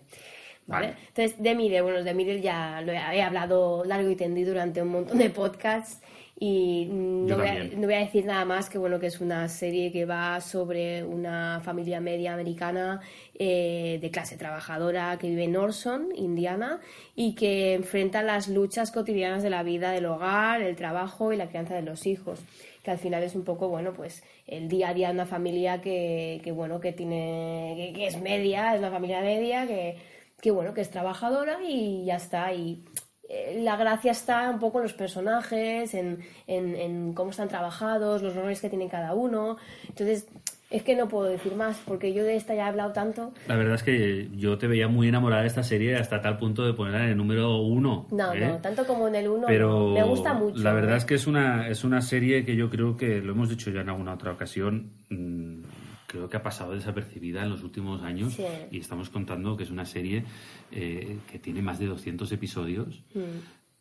¿Vale? Vale. Entonces, Middle, bueno, Middle ya lo he, he hablado largo y tendido durante un montón de podcasts y no voy, a, no voy a decir nada más que bueno que es una serie que va sobre una familia media americana eh, de clase trabajadora que vive en Orson, Indiana, y que enfrenta las luchas cotidianas de la vida del hogar, el trabajo y la crianza de los hijos. Que al final es un poco, bueno, pues el día a día de una familia que, que bueno, que tiene, que, que es media, es una familia media, que, que bueno, que es trabajadora y ya está. Y la gracia está un poco en los personajes, en, en- en cómo están trabajados, los roles que tiene cada uno. Entonces, es que no puedo decir más, porque yo de esta ya he hablado tanto. La verdad es que yo te veía muy enamorada de esta serie hasta tal punto de ponerla en el número 1. No, no, tanto como en el uno. Pero. Me gusta mucho. la verdad ¿eh? es que es una, es una serie que yo creo que, lo hemos dicho ya en alguna otra ocasión, mm, creo que ha pasado desapercibida en los últimos años Sí. y estamos contando que es una serie eh, que tiene más de 200 episodios. Mm.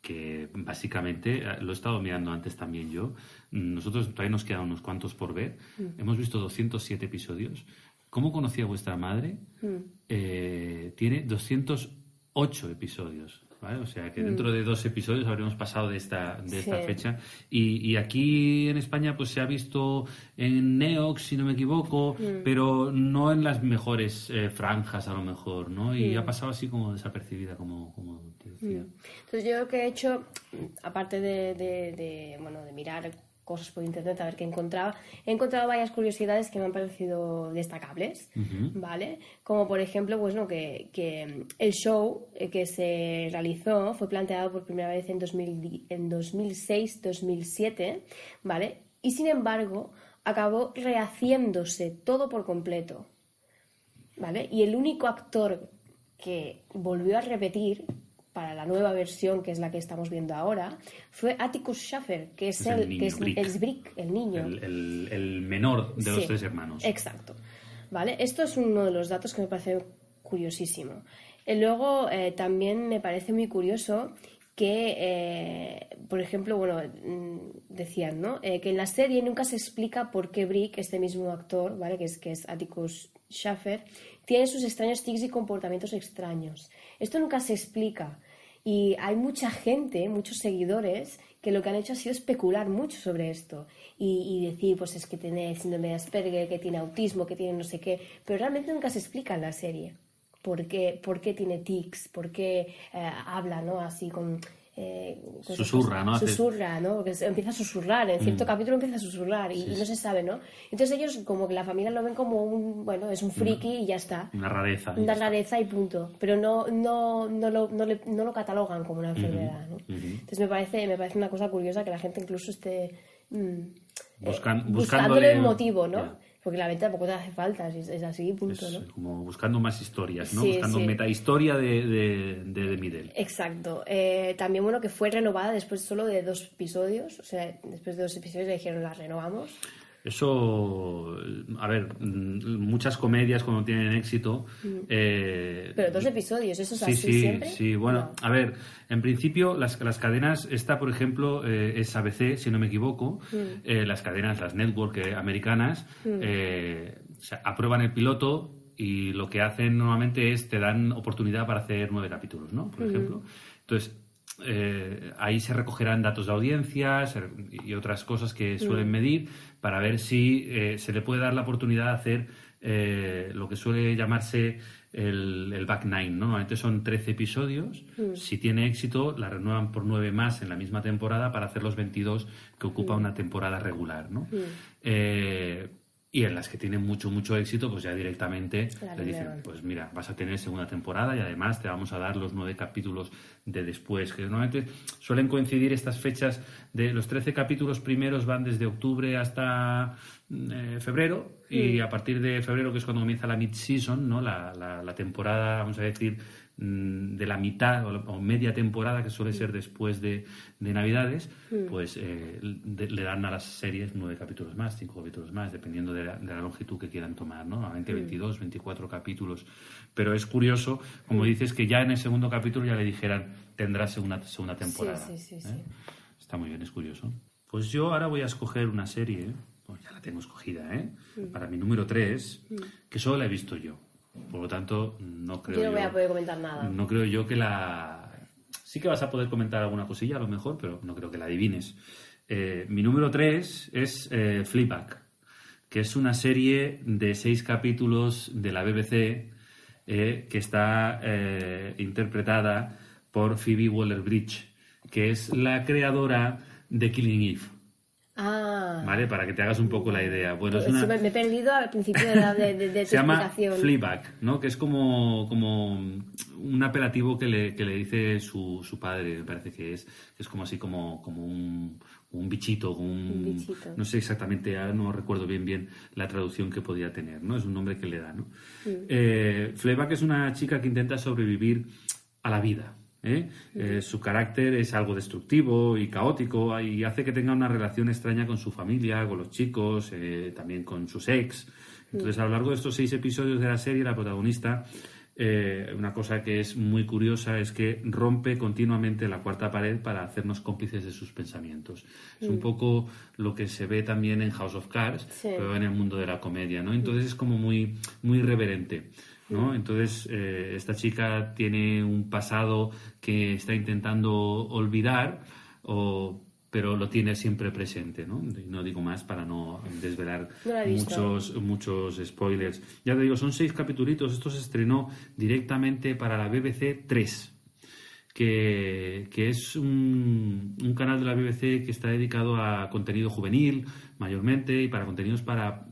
que básicamente, eh, lo he estado mirando antes también yo, nosotros todavía nos quedan unos cuantos por ver, Mm. hemos visto 207 episodios. ¿Cómo conocía vuestra madre? Mm. Eh, tiene 208 episodios. ¿Vale? O sea que Mm. dentro de dos episodios habremos pasado de esta, de esta Sí. fecha. Y, y aquí en España pues se ha visto en Neox, si no me equivoco, Mm. pero no en las mejores eh, franjas a lo mejor, ¿no? Y ha pasado así como desapercibida, como, como te decía. Entonces yo lo que he hecho, aparte de, de- de, bueno, de mirar cosas por internet a ver qué encontraba, he encontrado varias curiosidades que me han parecido destacables. ¿vale? Como por ejemplo, pues no, que, que el show eh, que se realizó fue planteado por primera vez en, 2000 di- en 2006-2007, ¿vale? Y sin embargo, acabó rehaciéndose todo por completo, ¿vale? Y el único actor que volvió a repetir para la nueva versión, que es la que estamos viendo ahora, fue Atticus Schaffer, que es, Es el el, niño, que es, Brick. es Brick, el niño. El, el- el menor de los Sí, tres hermanos. Exacto. ¿Vale? Esto es uno de los datos que me parece curiosísimo. Y luego eh, también me parece muy curioso que, eh, por ejemplo, bueno, mm, decían, ¿no? Eh, que en la serie nunca se explica por qué Brick, este mismo actor, ¿vale? Que es, que es Atticus Schaffer, tiene sus extraños tics y comportamientos extraños. Esto nunca se explica. Y hay mucha gente, muchos seguidores, que lo que han hecho ha sido especular mucho sobre esto. Y, y decir, pues es que tiene síndrome de Asperger, que tiene autismo, que tiene no sé qué, pero realmente nunca se explica en la serie. Por qué, por qué tiene tics, por qué eh, habla, ¿no? Así con... eh, Susurra. ¿no? Susurra, ¿no? Porque empieza a susurrar, en cierto capítulo empieza a susurrar y, y no se sabe, ¿no? Entonces ellos como que la familia lo ven como un, bueno, es un friki y ya está Una rareza. una rareza y punto. Pero no, no, no, lo, no, le- no lo catalogan como una enfermedad. ¿no? Entonces me parece, me parece una cosa curiosa que la gente incluso esté mm, Buscan- eh, buscándole- el motivo, ¿no? Porque la mente tampoco te hace falta, es, es así, punto, Es ¿no? como buscando más historias, ¿no? Sí, buscando sí. metahistoria de, de, de, de Middle. Exacto. Eh, también, bueno, que fue renovada después solo de dos episodios. O sea, después de dos episodios le dijeron, la renovamos. Eso, a ver, mm, muchas comedias cuando tienen éxito. eh, Pero dos episodios, ¿eso es Sí, así sí, siempre? sí. Bueno, No. a ver, en principio las, las cadenas, esta por ejemplo eh, es ABC, si no me equivoco, Mm. eh, las cadenas, las network americanas, o sea, aprueban el piloto y lo que hacen normalmente es te dan oportunidad para hacer nueve capítulos, ¿no? Por ejemplo. Entonces, eh, ahí se recogerán datos de audiencia se- y otras cosas que suelen medir para ver si eh, se le puede dar la oportunidad de hacer eh, lo que suele llamarse el, el back nine, ¿no? Normalmente son 13 episodios. Si tiene éxito, la renuevan por 9 más en la misma temporada para hacer los 22 que ocupa una temporada regular, ¿no? Eh, y en las que tienen mucho, mucho éxito, pues ya directamente La le dicen, pues mira, vas a tener segunda temporada y además te vamos a dar los nueve capítulos de después, que normalmente suelen coincidir estas fechas de los 13 capítulos primeros van desde octubre hasta eh, febrero y a partir de febrero, que es cuando comienza la mid-season, ¿no? la, la, la temporada, vamos a decir, mm, de la mitad o, o media temporada, que suele ser después de, de Navidades, pues eh, de- le dan a las series nueve capítulos más, cinco capítulos más, dependiendo de la, de la longitud que quieran tomar, ¿no? Normalmente 22, 24 capítulos. Pero es curioso, como dices, que ya en el segundo capítulo ya le dijeran, tendrá segunda, segunda temporada. sí, sí, ¿eh? sí. Está muy bien, es curioso. Pues yo ahora voy a escoger una serie, ya la tengo escogida, ¿eh? Mm. Para mi número 3, que solo la he visto yo. Por lo tanto, no creo Yo no voy yo- a poder comentar nada. no creo yo que la... Sí que vas a poder comentar alguna cosilla, a lo mejor, pero no creo que la adivines. Eh, mi número 3 es eh, Fleabag, que es una serie de seis capítulos de la BBC eh, que está eh, interpretada por Phoebe Waller-Bridge, que es la creadora de Killing Eve. Ah, ¿Vale? Para que te hagas un poco la idea. Bueno, es una... me, me he perdido al principio de, la- de, de- de Se llama. Fleabag, ¿no? Que es como, como un apelativo que le, que le dice su, su padre, me parece que es, que es como así como, como un, un bichito, un, Un bichito. no sé exactamente, no recuerdo bien bien la traducción que podía tener, ¿no? Es un nombre que le da, ¿no? Mm. Eh, Fleabag es una chica que intenta sobrevivir a la vida. ¿Eh? Eh, su carácter es algo destructivo y caótico y hace que tenga una relación extraña con su familia, con los chicos, eh, también con sus ex. Entonces, a lo largo de estos seis episodios de la serie, la protagonista, eh, una cosa que es muy curiosa es que rompe continuamente la cuarta pared para hacernos cómplices de sus pensamientos. Es un poco lo que se ve también en House of Cards, Sí. pero en el mundo de la comedia, ¿no? Entonces es como muy, muy irreverente. ¿No? Entonces, eh, esta chica tiene un pasado que está intentando olvidar, o- pero lo tiene siempre presente, ¿no? No digo más para no desvelar No muchos, muchos spoilers. Ya te digo, son seis capítulos. Esto se estrenó directamente para la BBC 3 que, que es un, un canal de la BBC que está dedicado a contenido juvenil, mayormente, y para contenidos para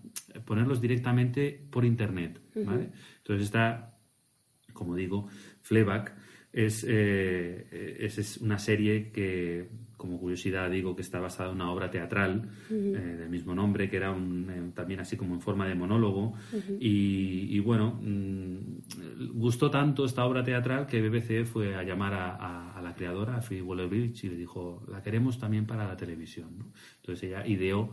ponerlos directamente por internet. ¿vale? Entonces está, como digo, Fleabag es, eh, es, es una serie que, como curiosidad, digo que está basada en una obra teatral eh, del mismo nombre, que era un, eh, también así como en forma de monólogo. y, y bueno, mm, gustó tanto esta obra teatral que BBC fue a llamar a, a- a la creadora, a Phoebe Waller-Bridge, y le dijo, la queremos también para la televisión. ¿no? Entonces ella ideó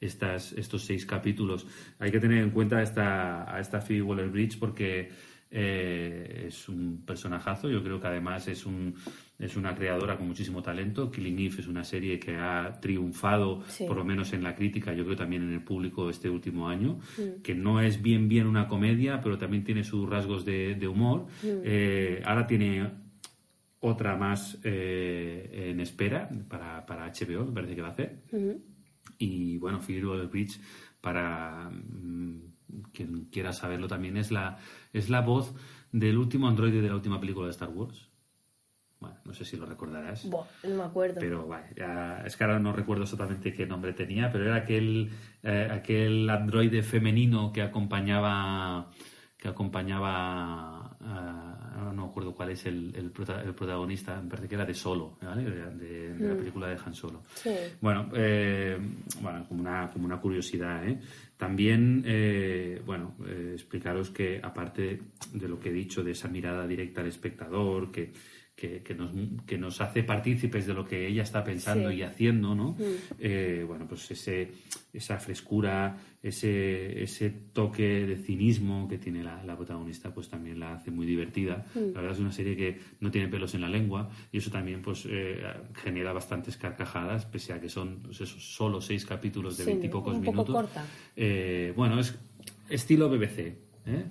estas, estos seis capítulos. Hay que tener en cuenta esta, a esta Phoebe Waller-Bridge porque eh, es un personajazo. Yo creo que además es, un, es una creadora con muchísimo talento. Killing Eve es una serie que ha triunfado, Sí. por lo menos en la crítica, yo creo también en el público este último año, que no es bien bien una comedia, pero también tiene sus rasgos de, de humor. Eh, ahora tiene otra más eh, en espera para, para HBO, me parece que va a hacer. Y bueno, Phoebe Waller-Bridge, para mm, quien quiera saberlo también, es la, es la voz del último androide de la última película de Star Wars. Bueno, no sé si lo recordarás. Buah, no me acuerdo. Pero vale, ya- es que ahora no recuerdo exactamente qué nombre tenía, pero era aquel, eh, aquel androide femenino que acompañaba que acompañaba a, no me acuerdo cuál es el, el, protagonista, me parece que era de Solo, ¿vale? de, la mm. película de Han Solo. Bueno, eh, bueno como, una, como una curiosidad. ¿eh? También, eh, bueno, explicaros que aparte de lo que he dicho, de esa mirada directa al espectador, que que, que, nos, que nos hace partícipes de lo que ella está pensando y haciendo, ¿no? Mm. Eh, bueno, pues ese, esa frescura, ese, ese toque de cinismo que tiene la, la protagonista, pues también la hace muy divertida. Mm. La verdad es una serie que no tiene pelos en la lengua y eso también pues eh, genera bastantes carcajadas, pese a que son pues solo seis capítulos de veintipocos minutos. corta. Eh, bueno, es estilo BBC, ¿eh?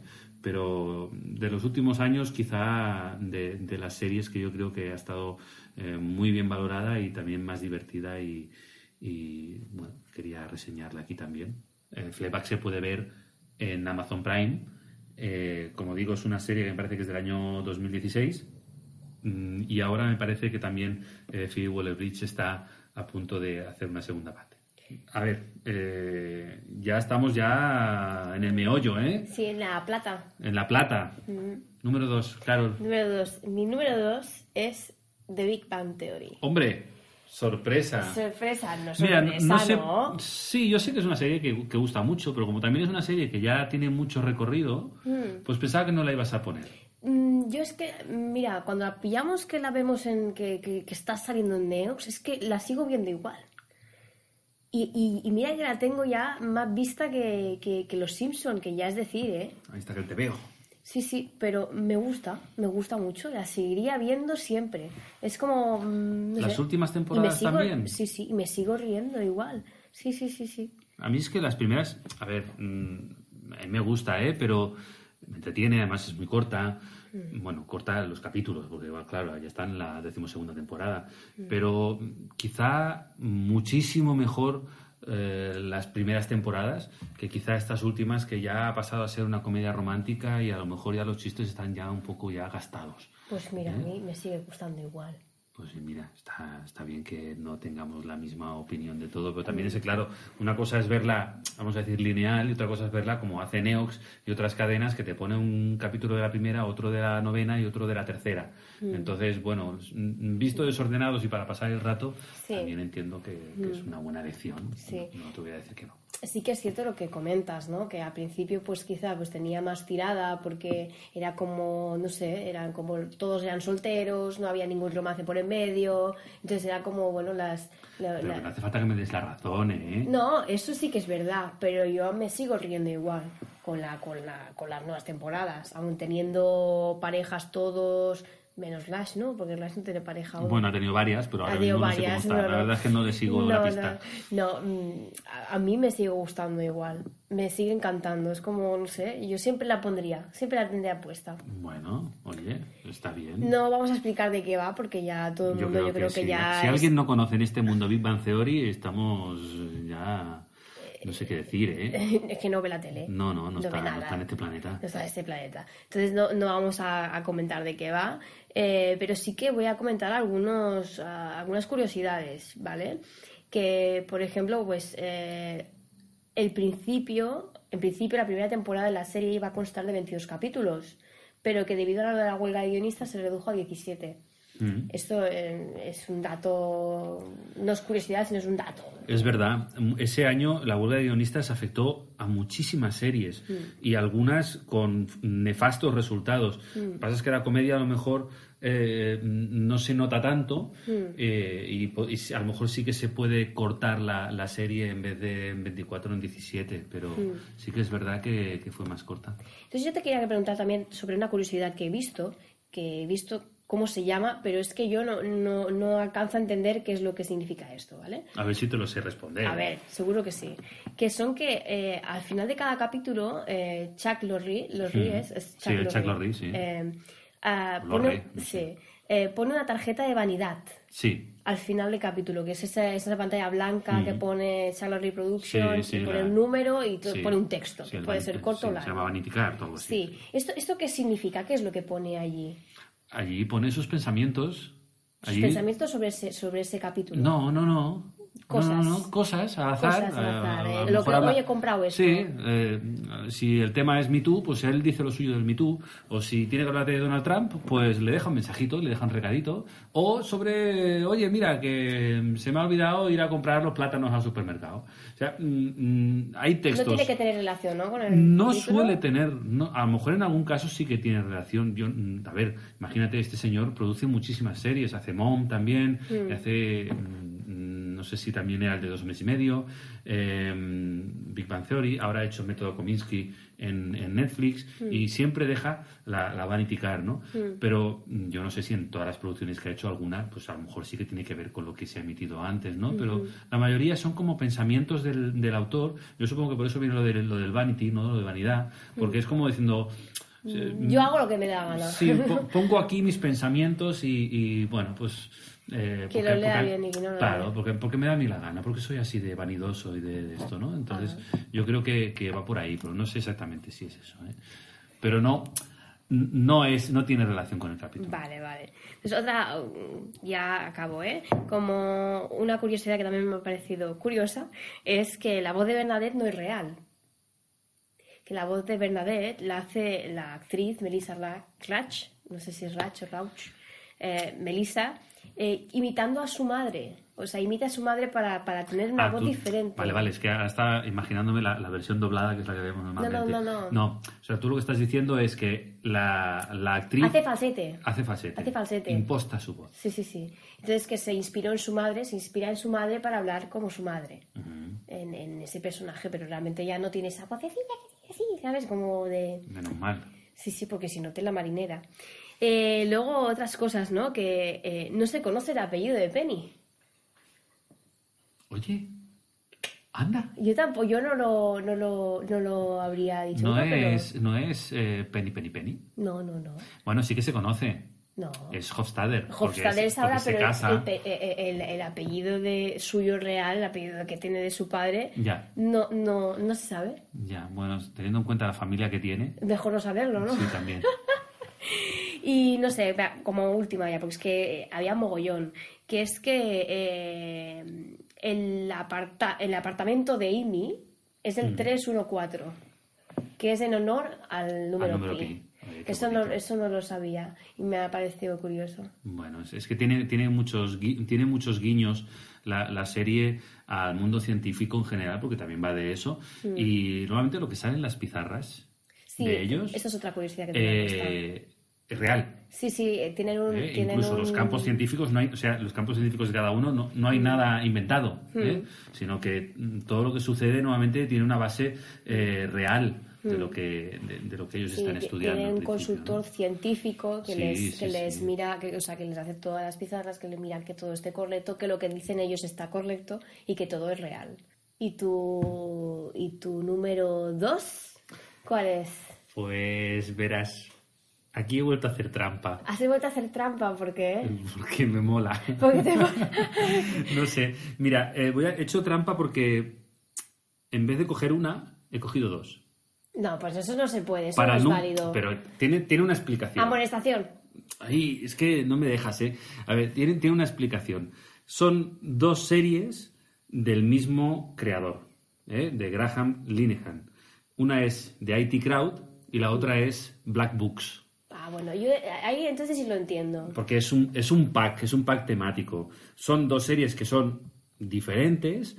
Pero de los últimos años quizá de, las series que yo creo que ha estado eh, muy bien valorada y también más divertida y, bueno, quería reseñarla aquí también. Eh, se puede ver en Amazon Prime. Eh, como digo, es una serie que me parece que es del año 2016 mm, y ahora me parece que también eh, Phoebe Waller-Bridge está a punto de hacer una segunda parte. A ver, eh, ya estamos ya en el meollo, ¿eh? Sí, en la plata. En la plata. Número dos, Carol. Número dos. Mi número dos es The Big Bang Theory. Hombre, sorpresa. Sorpresa, no sorpresa, no, sé, Sí, yo sé que es una serie que, gusta mucho, pero como también es una serie que ya tiene mucho recorrido, mm. pues pensaba que no la ibas a poner. Mm, yo es que, mira, cuando la pillamos que la vemos en que, que, que está saliendo en Neox, es que la sigo viendo igual. Y, mira que la tengo ya más vista que, Los Simpson, que ya es decir, ¿eh? Ahí está que te veo. Sí, sí, pero me gusta, me gusta mucho, la seguiría viendo siempre. Es como... Mm, ¿Las últimas temporadas también? Sí, sí, y me sigo riendo igual. Sí, sí, sí, sí. A mí es que las primeras, a ver, mm, a mí me gusta, ¿eh? Pero me entretiene, además es muy corta. Mm. Bueno, corta los capítulos, porque claro, ya está en la decimosegunda temporada. Mm. Pero quizá muchísimo mejor eh, las primeras temporadas que quizá estas últimas que ya ha pasado a ser una comedia romántica y a lo mejor ya los chistes están ya un poco ya gastados. Pues mira, a ¿Eh? mí me sigue gustando igual. Pues mira, está, está bien que no tengamos la misma opinión de todo, pero también es claro, una cosa es verla, vamos a decir, lineal y otra cosa es verla como hace Neox y otras cadenas que te pone un capítulo de la primera, otro de la novena y otro de la tercera. Mm. Entonces, bueno, visto desordenados y para pasar el rato, también entiendo que, es mm. una buena elección. no te voy a decir que no sí que es cierto lo que comentas, ¿no? Que al principio, pues quizá pues tenía más tirada porque era como, no sé, eran como todos eran solteros, no había ningún romance por en medio, entonces era como, bueno, las... pero no hace falta que me des la razón, ¿eh? No, eso sí que es verdad, pero yo me sigo riendo igual con, la, con, la, con las nuevas temporadas, aún teniendo parejas todos Menos Lash, ¿no? Porque Lash no tiene pareja aún. Bueno, ha tenido varias, pero ahora mismo no sé cómo está. la verdad es que no le sigo la pista. No, mm, a mí me sigue gustando igual. Me sigue encantando. Es como, no sé, yo siempre la pondría. Siempre la tendría puesta. Bueno, oye, está bien. No vamos a explicar de qué va, porque ya todo el mundo yo creo, que, ya... Si alguien no conoce en este mundo Big Bang Theory, estamos ya... No sé qué decir, ¿eh? es que no ve la tele. No, no, no, está, no, está, en este planeta. No está en este planeta. Entonces no, no vamos a, a, comentar de qué va. Eh, pero sí que voy a comentar algunos, algunas curiosidades, ¿vale? Que, por ejemplo, pues eh, el principio, en principio la primera temporada de la serie iba a constar de 22 capítulos, pero que debido a la huelga de guionistas se redujo a 17. Mm. Esto eh, es un dato, no es curiosidad, sino es un dato. Es verdad. Ese año la huelga de guionistas afectó a muchísimas series mm. y algunas con nefastos resultados. Mm. Lo que pasa es que la comedia a lo mejor eh, no se nota tanto eh, y, a lo mejor sí que se puede cortar la, la, serie en vez de en 24 en 17, pero sí que es verdad que, que fue más corta. Entonces yo te quería preguntar también sobre una curiosidad que he visto, que he visto cómo se llama, pero es que yo no, no, no, alcanzo a entender qué es lo que significa esto, ¿vale? A ver si te lo sé responder. A ver, seguro que sí. Que son que eh, al final de cada capítulo, eh, Chuck Lorre, Lorre es, Chuck sí, Chuck Lorre, sí. Eh, ah, pone, sí. pone una tarjeta de vanidad. Sí. Al final del capítulo, que es esa, esa pantalla blanca que pone Chuck Lorre Productions, y pone un número y pone un texto. Puede ser corto o largo. Se llama Vanity Card o algo así. Sí. ¿Esto, ¿Esto qué significa? ¿Qué es lo que pone allí? Allí pone sus pensamientos. ¿Sus pensamientos sobre ese, sobre ese capítulo? No, no, no. Cosas. No, no, no, cosas al azar. Cosas al azar, eh, eh. Lo mejor que habla- hoy he comprado esto. Sí, eh, si el tema es Me Too, pues él dice lo suyo del Me Too. O si tiene que hablar de Donald Trump, pues le deja un mensajito, le deja un recadito. O sobre, oye, mira, que se me ha olvidado ir a comprar los plátanos al supermercado. O sea, mm, mm, hay No textos. tiene que tener relación, ¿no? Con el No título. suele tener, no, a lo mejor en algún caso sí que tiene relación. Yo, mm, a ver, imagínate, este señor produce muchísimas series, hace Mom también, Mm. hace, mm, no sé si también era el de dos meses y medio, eh, Big Bang Theory, ahora ha hecho Método Kominsky en, en Netflix Mm. y siempre deja la, la Vanity Car, ¿no? Pero mm, yo no sé si en todas las producciones que ha hecho alguna, pues a lo mejor sí que tiene que ver con lo que se ha emitido antes, ¿no? Pero la mayoría son como pensamientos del, del autor. Yo supongo que por eso viene lo del, lo del vanity, ¿no? Lo de vanidad, porque es como diciendo... eh, Yo hago lo que me da gana. Sí, po- pongo aquí mis pensamientos y, y, bueno, pues... eh, Que lo lea bien y que no lo Claro, lea. porque, porque me da a mí la gana, porque soy así de vanidoso y de, de esto, ¿no? Entonces, yo creo que, que va por ahí, pero no sé exactamente si es eso, ¿eh? Pero no, no es, no tiene relación con el capítulo. Vale, vale. Pues otra, ya acabo, ¿eh? Como una curiosidad que también me ha parecido curiosa, es que la voz de Bernadette no es real. Que la voz de Bernadette la hace la actriz Melissa Ra- Rauch, no sé si es Rauch o Rauch, eh, Melissa, eh, imitando a su madre. O sea, imita a su madre para, para tener una Ah, voz tú- diferente. Vale, vale, es que ahora está imaginándome la, la versión doblada que es la que vemos normalmente. no, no, no. o sea, tú lo que estás diciendo es que la, la actriz Hace falsete. hace falsete. Hace falsete. Imposta su voz. Sí, sí, sí. Entonces que se inspiró en su madre, se inspira en su madre para hablar como su madre. en, en ese personaje, pero realmente ya no tiene esa vocecilla que tiene así, ¿sabes? Como de... Menos mal. Sí, sí, porque si no te la marinera. Eh, luego otras cosas, ¿no? Que eh, no se conoce el apellido de Penny. Oye, anda. Yo tampoco, yo no lo, no lo, no lo habría dicho. No nunca, pero- es, no es eh, Penny Penny Penny. No, no, no. Bueno, sí que se conoce. No. Es Hofstadter. Hofstadter es- ahora, pero el- el, pe- eh, el- el apellido de suyo real, el apellido que tiene de su padre, Ya. no, no, no se sabe. Ya, bueno, teniendo en cuenta la familia que tiene. Mejor no saberlo, ¿no? Sí, también. Y no sé, como última ya, porque es que eh, había mogollón, que es que eh, el, aparta- el apartamento de Amy es el 314, que es en honor al número, número pi. pi. Oye, qué Eso no, eso no lo sabía y me ha parecido curioso. Bueno, es, es que tiene, tiene, muchos, gui- tiene muchos guiños la, la serie al mundo científico en general, porque también va de eso. Y normalmente lo que sale en las pizarras Sí, de ellos eso es otra curiosidad que eh, es real. Sí, sí, eh, tienen un... ¿eh? tienen Incluso un- los campos científicos no hay, o sea, los campos científicos de cada uno no, no hay nada inventado, ¿eh? sino que mm, todo lo que sucede nuevamente tiene una base eh, real de lo que de, de lo que ellos Sí, están estudiando. Tienen un consultor ¿no? científico que Sí, les, sí, que les mira, que, o sea, que les hace todas las pizarras, que les mira que todo esté correcto, que lo que dicen ellos está correcto y que todo es real. ¿Y tu, y tu número dos? ¿Cuál es? Pues verás, aquí he vuelto a hacer trampa. Has vuelto a hacer trampa, ¿por qué? Porque me mola. Porque te- no sé. Mira, eh, voy a, he hecho trampa porque en vez de coger una, he cogido dos. No, pues eso no se puede, eso no es válido. Pero tiene, tiene una explicación. Amonestación. Ay, es que no me dejas, ¿eh? A ver, tiene, tiene una explicación. Son dos series del mismo creador, ¿eh? de Graham Linehan. Una es de IT Crowd y la otra es Black Books. Ah, bueno, yo ahí entonces sí lo entiendo. Porque es un, es un pack, es un pack temático. Son dos series que son diferentes,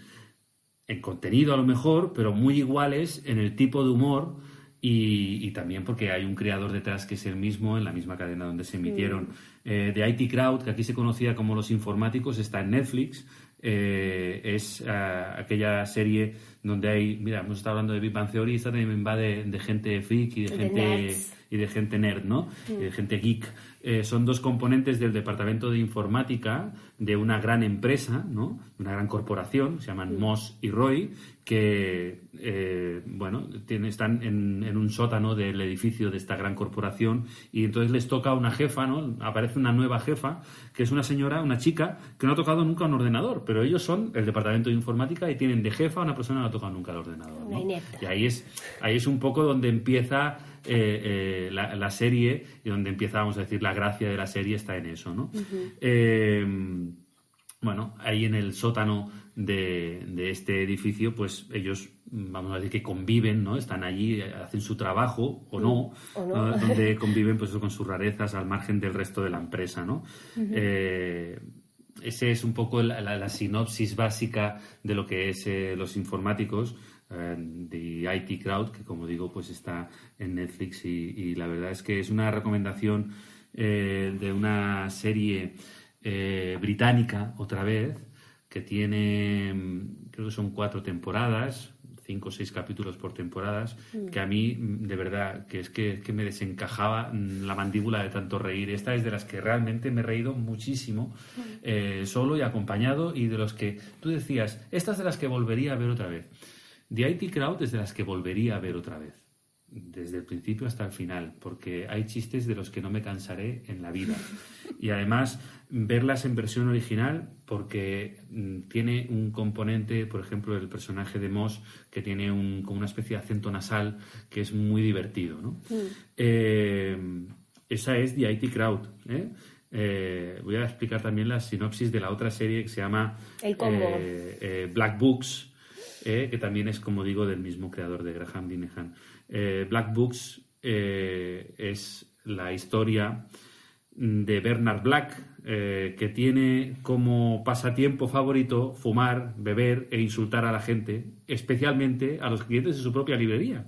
en contenido a lo mejor, pero muy iguales en el tipo de humor y, y también porque hay un creador detrás que es el mismo en la misma cadena donde se emitieron. Eh, de IT Crowd, que aquí se conocía como Los Informáticos, está en Netflix. Eh, es ah, aquella serie donde hay, mira, hemos estado hablando de Big Bang Theory, esta también va de, de gente freak y de gente. Y de gente nerd, ¿no? Y de gente geek. Eh, son dos componentes del departamento de informática de una gran empresa, ¿no? Una gran corporación, se llaman Moss y Roy, que, eh, bueno, tiene- están en, en un sótano del edificio de esta gran corporación y entonces les toca una jefa, ¿no? Aparece una nueva jefa, que es una señora, una chica, que no ha tocado nunca un ordenador, pero ellos son el departamento de informática y tienen de jefa a una persona que no ha tocado nunca el ordenador, ¿no? Y ahí es, ahí es un poco donde empieza eh, eh, la, la serie y donde empieza, vamos a decir, la gracia de la serie está en eso, ¿no? Eh, bueno, ahí en el sótano de, de, este edificio, pues ellos, vamos a decir que conviven, ¿no? Están allí, hacen su trabajo o no, O no. ¿no? donde conviven pues con sus rarezas al margen del resto de la empresa, ¿no? Eh, ese es un poco la, la- la sinopsis básica de lo que es eh, los informáticos de IT Crowd, que como digo, pues está en Netflix y, y la verdad es que es una recomendación eh, de una serie eh, británica, otra vez, que tiene, mm, creo que son cuatro temporadas, cinco o seis capítulos por temporadas, que a mí, mm, de verdad, que es que, que me desencajaba mm, la mandíbula de tanto reír. Esta es de las que realmente me he reído muchísimo, eh, solo y acompañado, y de los que tú decías, esta es de las que volvería a ver otra vez. The IT Crowd es de las que volvería a ver otra vez desde el principio hasta el final, porque hay chistes de los que no me cansaré en la vida. Y además, verlas en versión original, porque mm, tiene un componente, por ejemplo, el personaje de Moss, que tiene un, como una especie de acento nasal que es muy divertido. ¿no? Eh, esa es The IT Crowd. ¿eh? Eh, voy a explicar también la sinopsis de la otra serie que se llama El eh, eh, Black Books, eh, que también es, como digo, del mismo creador de Graham Linehan. Eh, Black Books eh, es la historia de Bernard Black, eh, que tiene como pasatiempo favorito fumar, beber e insultar a la gente, especialmente a los clientes de su propia librería.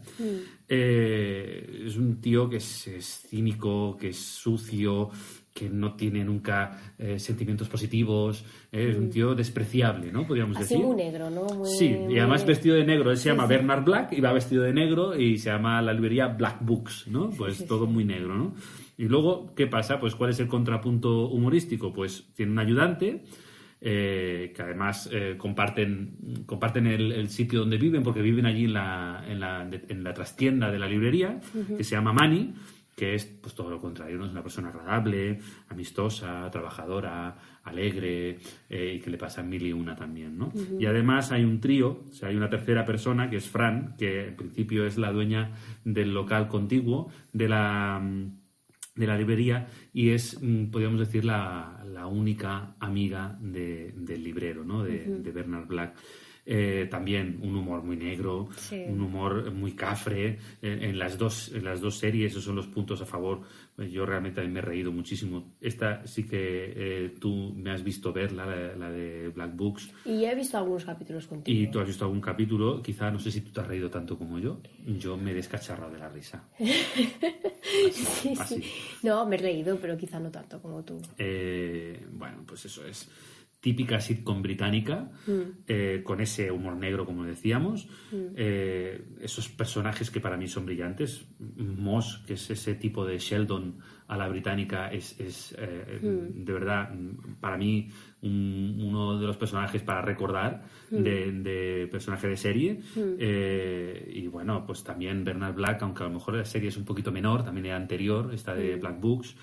Eh, es un tío que es, es cínico, que es sucio, que no tiene nunca eh, sentimientos positivos, eh, es un tío despreciable, ¿no? Podríamos Así decir. muy negro, ¿no? Muy- Sí, y además muy- vestido de negro. Él se Sí, llama sí. Bernard Black y va vestido de negro y se llama la librería Black Books, ¿no? Pues sí, todo muy negro, ¿no? Y luego, ¿qué pasa? Pues ¿cuál es el contrapunto humorístico? Pues tiene un ayudante eh, que además eh, comparten, comparten el, el sitio donde viven porque viven allí en la, en la, en la trastienda de la librería que se llama Mani que es pues todo lo contrario, ¿no? Es una persona agradable, amistosa, trabajadora, alegre, eh, y que le pasa mil y una también, ¿no? Y además hay un trío, o sea, hay una tercera persona que es Fran, que en principio es la dueña del local contiguo, de la de la librería y es, mm, podríamos decir, la, la única amiga de- del librero, ¿no? De, de Bernard Black. Eh, también un humor muy negro, Sí. un humor muy cafre. En, en las dos, en las dos series, esos son los puntos a favor. Eh, Yo realmente también me he reído muchísimo. Esta sí que eh, tú me has visto verla, la, la de Black Books, Y he visto algunos capítulos contigo. y tú has visto algún capítulo. Quizá no sé si tú te has reído tanto como yo. Yo me he descacharrado de la risa. Sí, Así. sí. No, me he reído, pero quizá no tanto como tú. Eh, bueno, pues eso es típica sitcom británica, eh, con ese humor negro, como decíamos. Eh, esos personajes que para mí son brillantes. Moss, que es ese tipo de Sheldon a la británica, es, es, eh, de verdad, para mí, un- uno de los personajes para recordar de, de personaje de serie. Y bueno, pues también Bernard Black, aunque a lo mejor la serie es un poquito menor, también era anterior, esta de Black Books.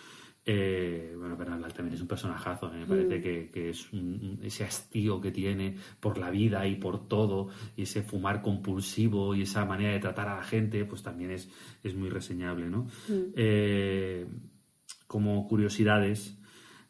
Eh, bueno, Bernard Black también es un personajazo, ¿eh? me parece que, que es un- ese hastío que tiene por la vida y por todo, y ese fumar compulsivo y esa manera de tratar a la gente, pues también es, es muy reseñable, ¿no? Eh, como curiosidades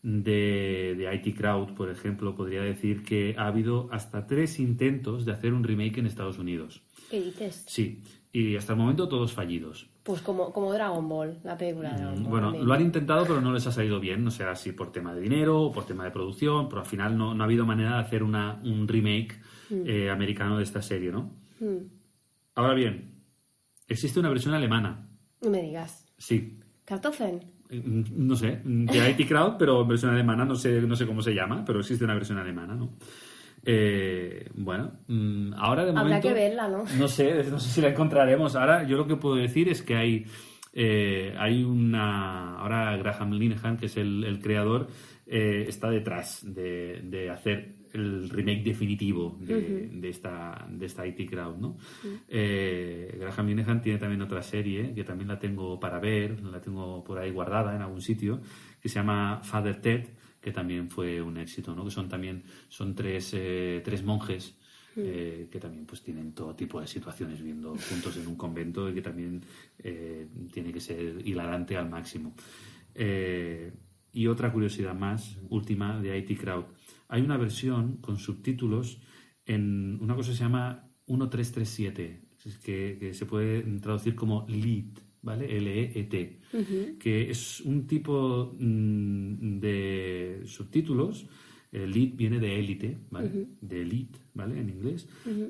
de, de IT Crowd, por ejemplo, podría decir que ha habido hasta tres intentos de hacer un remake en Estados Unidos. ¿Qué dices? Sí, y hasta el momento todos fallidos. Pues como, como Dragon Ball, la película de Dragon Ball. Mm, Bueno, también. lo han intentado, pero no les ha salido bien. No sé si por tema de dinero o por tema de producción, pero al final no, no ha habido manera de hacer una, un remake eh, americano de esta serie, ¿no? Mm, Ahora bien, existe una versión alemana. No me digas. Sí. ¿Kartoffeln? Eh, No sé, de IT Crowd, pero en versión alemana, no sé, no sé cómo se llama, pero existe una versión alemana, ¿no? Eh, bueno, mm, ahora de Habrá momento... que verla, ¿no? No sé, no sé si la encontraremos. Ahora, yo lo que puedo decir es que hay, eh, hay una. Ahora, Graham Linehan, que es el, el creador, eh, está detrás de, de hacer el remake definitivo de, de esta, de esta IT Crowd, ¿no? Eh, Graham Linehan tiene también otra serie que también la tengo para ver, la tengo por ahí guardada en algún sitio, que se llama Father Ted, que también fue un éxito, ¿no? Que son también son tres, eh, tres monjes eh, que también pues tienen todo tipo de situaciones viviendo juntos en un convento y que también eh, tiene que ser hilarante al máximo. Eh, y otra curiosidad más, última, de IT Crowd. hay una versión con subtítulos en una cosa que se llama 1337, que, que se puede traducir como lead, ¿vale? L-E-E-T, que es un tipo mm, de subtítulos. El lead viene de élite, ¿vale? De elite, ¿vale? En inglés,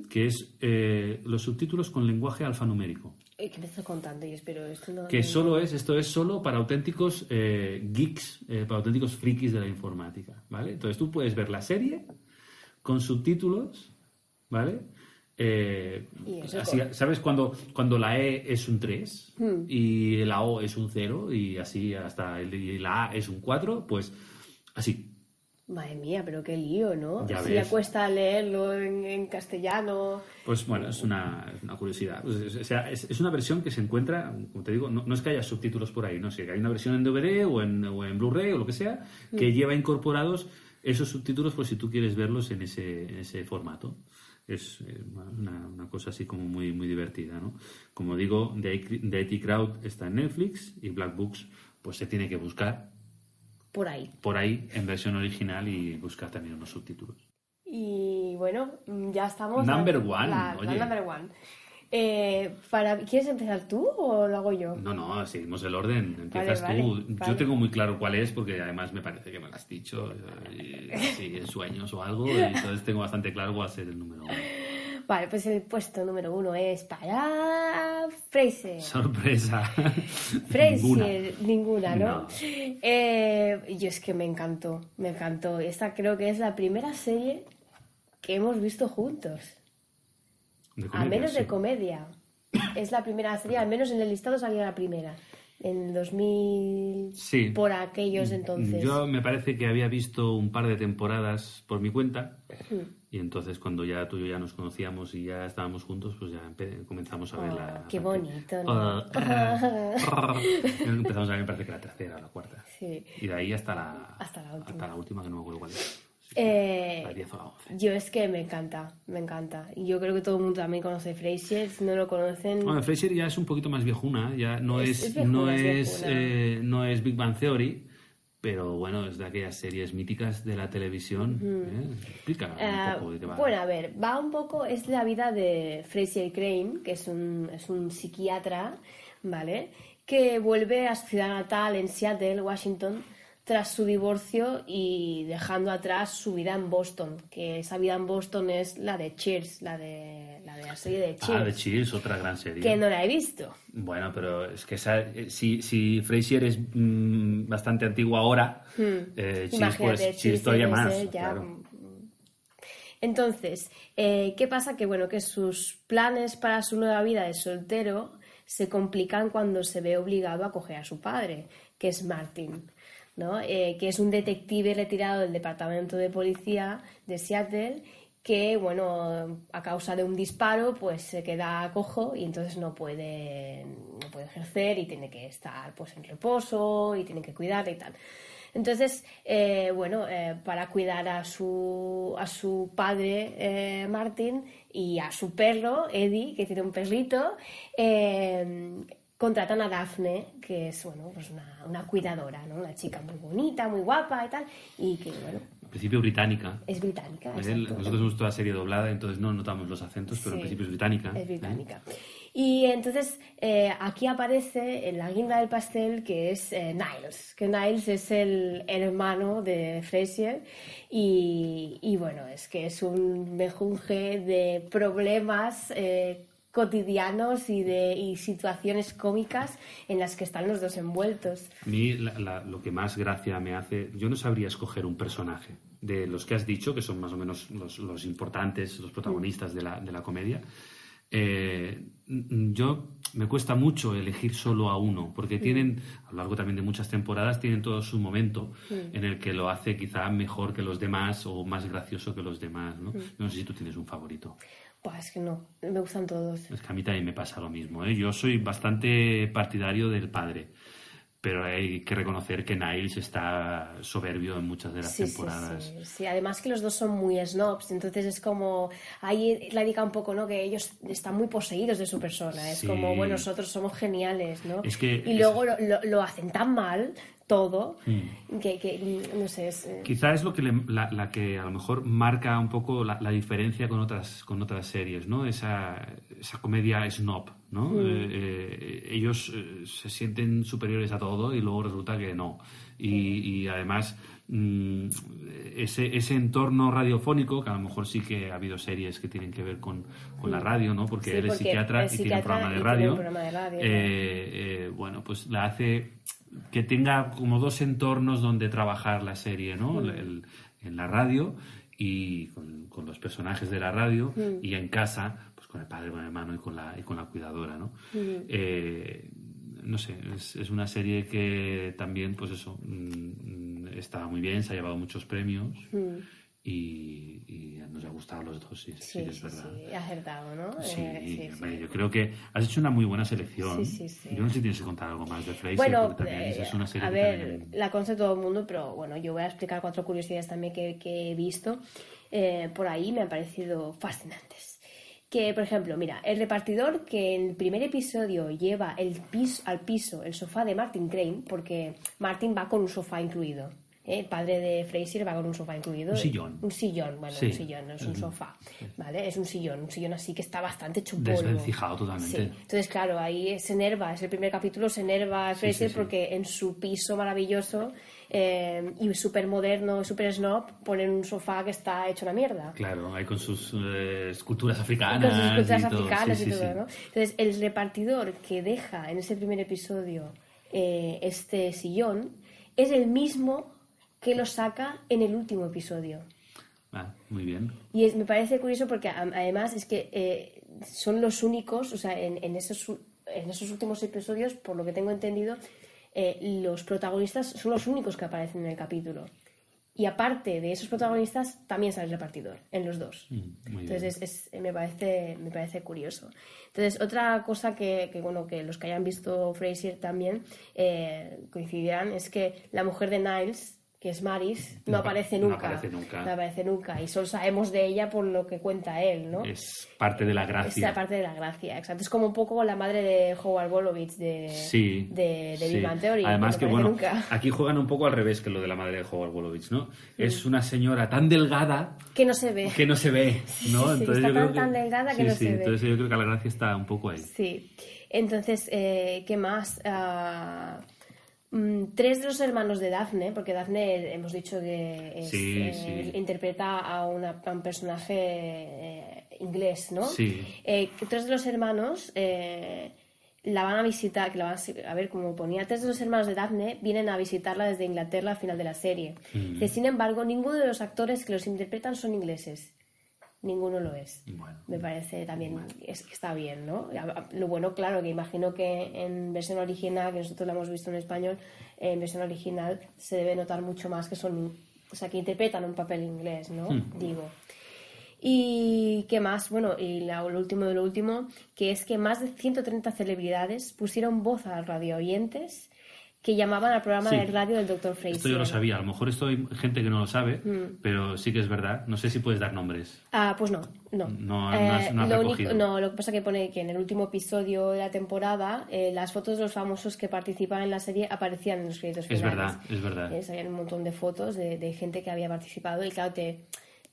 que es eh, los subtítulos con lenguaje alfanumérico. ¿Y ¿Qué me estás contando? Yo espero esto no... Que solo es, esto es solo para auténticos eh, geeks, eh, para auténticos frikis de la informática, ¿vale? Entonces tú puedes ver la serie con subtítulos, ¿vale? Eh, así, ¿Sabes cuando, cuando la E es un 3 Hmm. y la O es un 0 y así hasta el, y la A es un 4? Pues así. Madre mía, pero qué lío, ¿no? Ya si ves. ya cuesta leerlo en, en castellano. Pues bueno, es una, es una curiosidad. Pues, es- o sea, es, es una versión que se encuentra, como te digo, no, no es que haya subtítulos por ahí, no sé, que hay una versión en DVD o en, o en Blu-ray o lo que sea, que lleva incorporados esos subtítulos por si tú quieres verlos en ese, en ese formato. Es eh, una, una cosa así como muy, muy divertida, ¿no? Como digo, The IT Crowd está en Netflix y Black Books pues se tiene que buscar Por ahí. por ahí en versión original y buscar también unos subtítulos. Y bueno, ya estamos. Number one, La, number one. Eh, para, ¿Quieres empezar tú o lo hago yo? No, no, seguimos el orden. Empiezas Vale, tú. vale, Yo vale. tengo muy claro cuál es, porque además me parece que me lo has dicho. Y, sí, en sueños o algo. Y entonces tengo bastante claro cuál va a ser el número uno. Vale, pues el puesto número uno es para Fraser. Sorpresa. Fraser, Ninguna. ninguna, ¿no? No. Eh, yo es que me encantó, me encantó. Esta creo que es la primera serie que hemos visto juntos. De a menos sí. de comedia. Es la primera serie, al menos en el listado salía la primera. En 2000, Sí. por aquellos entonces. Yo me parece que había visto un par de temporadas por mi cuenta. Hmm. Y entonces cuando ya tú y yo ya nos conocíamos y ya estábamos juntos, pues ya comenzamos a ver Oh, la... qué la- bonito, ¿no? Ah, ah, empezamos a ver, me parece que la tercera o la cuarta. Sí. Y de ahí hasta la, Hasta la última. hasta la última, que no me acuerdo cuál es. Eh, la 10 o la 11. yo es que me encanta, me encanta. Y yo creo que todo el mundo también conoce Frasier. Si no lo conocen, Bueno, Frasier ya es un poquito más viejuna, ya no Es- es, es viejuna, no, es eh, no es Big Bang Theory, pero bueno, es de aquellas series míticas de la televisión. Explica un poco de qué va. Bueno, a ver, va un poco, es la vida de Fraser Crane, que es un, es un psiquiatra, ¿vale? Que vuelve a su ciudad natal en Seattle, Washington, tras su divorcio y dejando atrás su vida en Boston, que esa vida en Boston es la de Cheers, la de la, de la serie de Cheers, ah, de Cheers, otra gran serie. que no la he visto. Bueno, pero es que esa, eh, si, si Frasier es mm, bastante antiguo ahora, eh, Cheers, Hmm. Imagínate, pues, Cheers Cheers todavía más. ya, claro. mm, Entonces, eh, ¿qué pasa? Que bueno, que sus planes para su nueva vida de soltero se complican cuando se ve obligado a coger a su padre, que es Martin, ¿no? Eh, que es un detective retirado del departamento de policía de Seattle que, bueno, a causa de un disparo, pues se queda cojo y entonces no puede, no puede ejercer y tiene que estar pues en reposo y tiene que cuidarle y tal. Entonces, eh, bueno, eh, para cuidar a su, a su padre, Martin, y a su perro, Eddie, que tiene un perrito, contratan a Daphne, que es, bueno, pues una, una cuidadora, ¿no? Una chica muy bonita, muy guapa y tal, y que, bueno, En principio británica. es británica. ¿eh? Nosotros hemos visto la serie doblada, entonces no notamos los acentos, pero en Sí, principio es británica. Es ¿eh? británica. Y entonces eh, aquí aparece en la guinda del pastel que es eh, Niles, que Niles es el, el hermano de Frasier y, y bueno, es que es un mejunje de problemas eh, cotidianos y de y situaciones cómicas en las que están los dos envueltos. A mí la- la- lo que más gracia me hace, yo no sabría escoger un personaje de los que has dicho, que son más o menos los, los importantes, los protagonistas de la, de la comedia. Eh, yo me cuesta mucho elegir solo a uno, porque tienen, a lo largo también de muchas temporadas, tienen todo su momento en el que lo hace quizá mejor que los demás o más gracioso que los demás. ¿no? no sé si tú tienes un favorito. Pues es que no, me gustan todos. Es que a mí también me pasa lo mismo. ¿eh? Yo soy bastante partidario del padre, pero hay que reconocer que Niles está soberbio en muchas de las Sí, temporadas. sí, sí. Además que los dos son muy snobs, entonces es como ahí la diga un poco, ¿no? Que ellos están muy poseídos de su persona. Es como, bueno, nosotros somos geniales, ¿no? Es que- y luego lo, lo- lo hacen tan mal todo, que, que, mm, no sé, es... eh, Quizá es lo que le- la, la que a lo mejor marca un poco la, la diferencia con otras con otras series, ¿no? Esa, esa comedia snob, ¿no? Mm. Eh, eh, ellos eh, se sienten superiores a todo y luego resulta que no. Y, y además mm, ese, ese entorno radiofónico, que a lo mejor sí que ha habido series que tienen que ver con, con la radio, ¿no? Porque Sí, él es psiquiatra y tiene un programa de radio. un programa de radio, Eh, eh, bueno, pues la hace que tenga como dos entornos donde trabajar la serie, ¿no? Mm. El- en la radio y con, con los personajes de la radio Mm. y en casa, pues con el padre, con el hermano y con la, y con la cuidadora, ¿no? Mm. Eh, no sé, es, es una serie que también, pues eso, mm, está muy bien, se ha llevado muchos premios y, y nos ha gustado los dos, sí, sí, Sí, es verdad. sí, acertado, ¿no? Sí, Eh, sí, yo creo que has hecho una muy buena selección. Sí, sí. Yo no sé si tienes que contar algo más de Fraser, Bueno, porque también eh, es una serie a que ver, también- la conoce todo el mundo, pero bueno, yo voy a explicar cuatro curiosidades también que, que he visto eh, por ahí, me han parecido fascinantes. Que, por ejemplo, mira, el repartidor que en el primer episodio lleva el piso, al piso el sofá de Martin Crane, porque Martin va con un sofá incluido. El padre de Fraser va con un sofá incluido. Un sillón. Un sillón, bueno, Sí. un sillón, no es un sofá. ¿Vale? Es un sillón, un sillón así que está bastante hecho polvo. Desvencijado totalmente. Sí. Entonces, claro, ahí se enerva, es el primer capítulo, se enerva Fraser sí, sí. porque en su piso maravilloso eh, y súper moderno, súper snob, ponen un sofá que está hecho una mierda. Claro, ahí con sus eh, esculturas africanas. Con sus esculturas y todo. africanas y todo. ¿no? Entonces, el repartidor que deja en ese primer episodio eh, este sillón es el mismo que lo saca en el último episodio. Ah, muy bien. Y es- me parece curioso porque además es que eh, son los únicos, o sea, en, en esos, en esos últimos episodios, por lo que tengo entendido, eh, los protagonistas son los únicos que aparecen en el capítulo. Y aparte de esos protagonistas, también sale el repartidor, en los dos. Mm, Entonces es- es- me, parece, me parece curioso. Entonces, otra cosa que, que, bueno, que los que hayan visto Frasier también eh, coincidirán es que la mujer de Niles, que es Maris, no, No apa- aparece no nunca. aparece nunca. No aparece nunca. Y solo sabemos de ella por lo que cuenta él, ¿no? Es parte de la gracia. Esa parte de la gracia, exacto. Es como un poco la madre de Howard Wolowitz de, Sí. de, de sí. Big Theory. Además no que, bueno, nunca. aquí juegan un poco al revés que lo de la madre de Howard Wolowitz, ¿no? Es una señora tan delgada Que no se ve. que no se ve, ¿no? sí, está yo tan- creo que- tan delgada que no se ve. Entonces yo creo que la gracia está un poco ahí. Sí. Entonces, eh, ¿qué más? Ah, mm, tres de los hermanos de Daphne, porque Daphne hemos dicho que es, Sí, eh, sí. interpreta a, una- a un personaje eh, inglés, ¿no? Sí. Eh, tres de los hermanos eh, la van a visitar, que la van a, ver, como ponía, tres de los hermanos de Daphne vienen a visitarla desde Inglaterra al final de la serie. Mm. Sin embargo, ninguno de los actores que los interpretan son ingleses. Ninguno lo es. Bueno. Me parece también es que está bien, ¿no? Lo bueno, claro, que imagino que en versión original, que nosotros la hemos visto en español, en versión original se debe notar mucho más que son, o sea, que interpretan un papel inglés, ¿no? Digo. Y qué más, bueno, y lo último de lo último, que es que más de 130 celebridades pusieron voz a los radio oyentes que llamaban al programa Sí. de radio del Dr. Fraser. Esto yo lo sabía. A lo mejor esto hay gente que no lo sabe, Mm. pero sí que es verdad. No sé si puedes dar nombres. Ah, pues no, no. No- no has- no has lo, recogido. no, lo que pasa que pone que en el último episodio de la temporada eh, las fotos de los famosos que participan en la serie aparecían en los créditos Es finales. verdad, es verdad. Eh, un montón de fotos de, de gente que había participado y claro, te,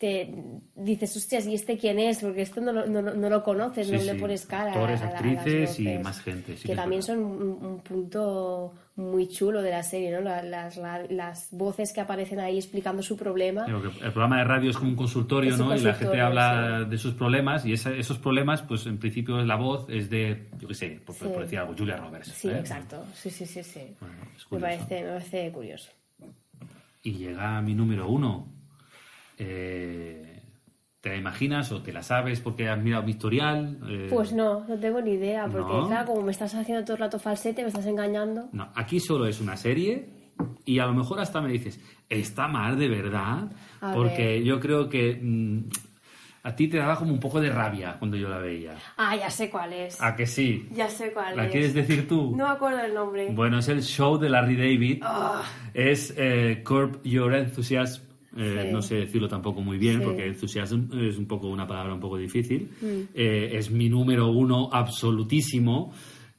te dices, hostias, ¿y este quién es? Porque esto no lo, no, no lo conoces, Sí, no sí. le pones cara. Actores, a a actrices y más gente, sí que también son un, un punto muy chulo de la serie, ¿no? La- Las, la- las voces que aparecen ahí explicando su problema. El programa de radio es como un consultorio, un ¿no? y la gente habla de sus problemas y esa- esos problemas, pues en principio la voz es de, yo qué sé, por, por decir algo, Julia Roberts. Sí, ¿eh? exacto. Sí, sí, sí, sí. Bueno, me, parece, me parece curioso. Y llega mi número uno. Eh, ¿Te la imaginas o te la sabes porque has mirado mi historial? Eh, Pues no, no tengo ni idea, porque ¿No? claro, como me estás haciendo todo el rato falsete, me estás engañando. No, aquí solo es una serie y a lo mejor hasta me dices, ¿está mal de verdad? A Porque ver. yo creo que mm, a ti te daba como un poco de rabia cuando yo la veía. Ah, ya sé cuál es. ¿A que sí? Ya sé cuál ¿La es. quieres decir tú? No me acuerdo el nombre. Bueno, es el show de Larry David. Ah. Es eh, Curb Your Enthusiasm. Eh, Sí. No sé decirlo tampoco muy bien Sí. porque enthusiasm es un poco una palabra un poco difícil. Mm. Eh, es mi número uno absolutísimo.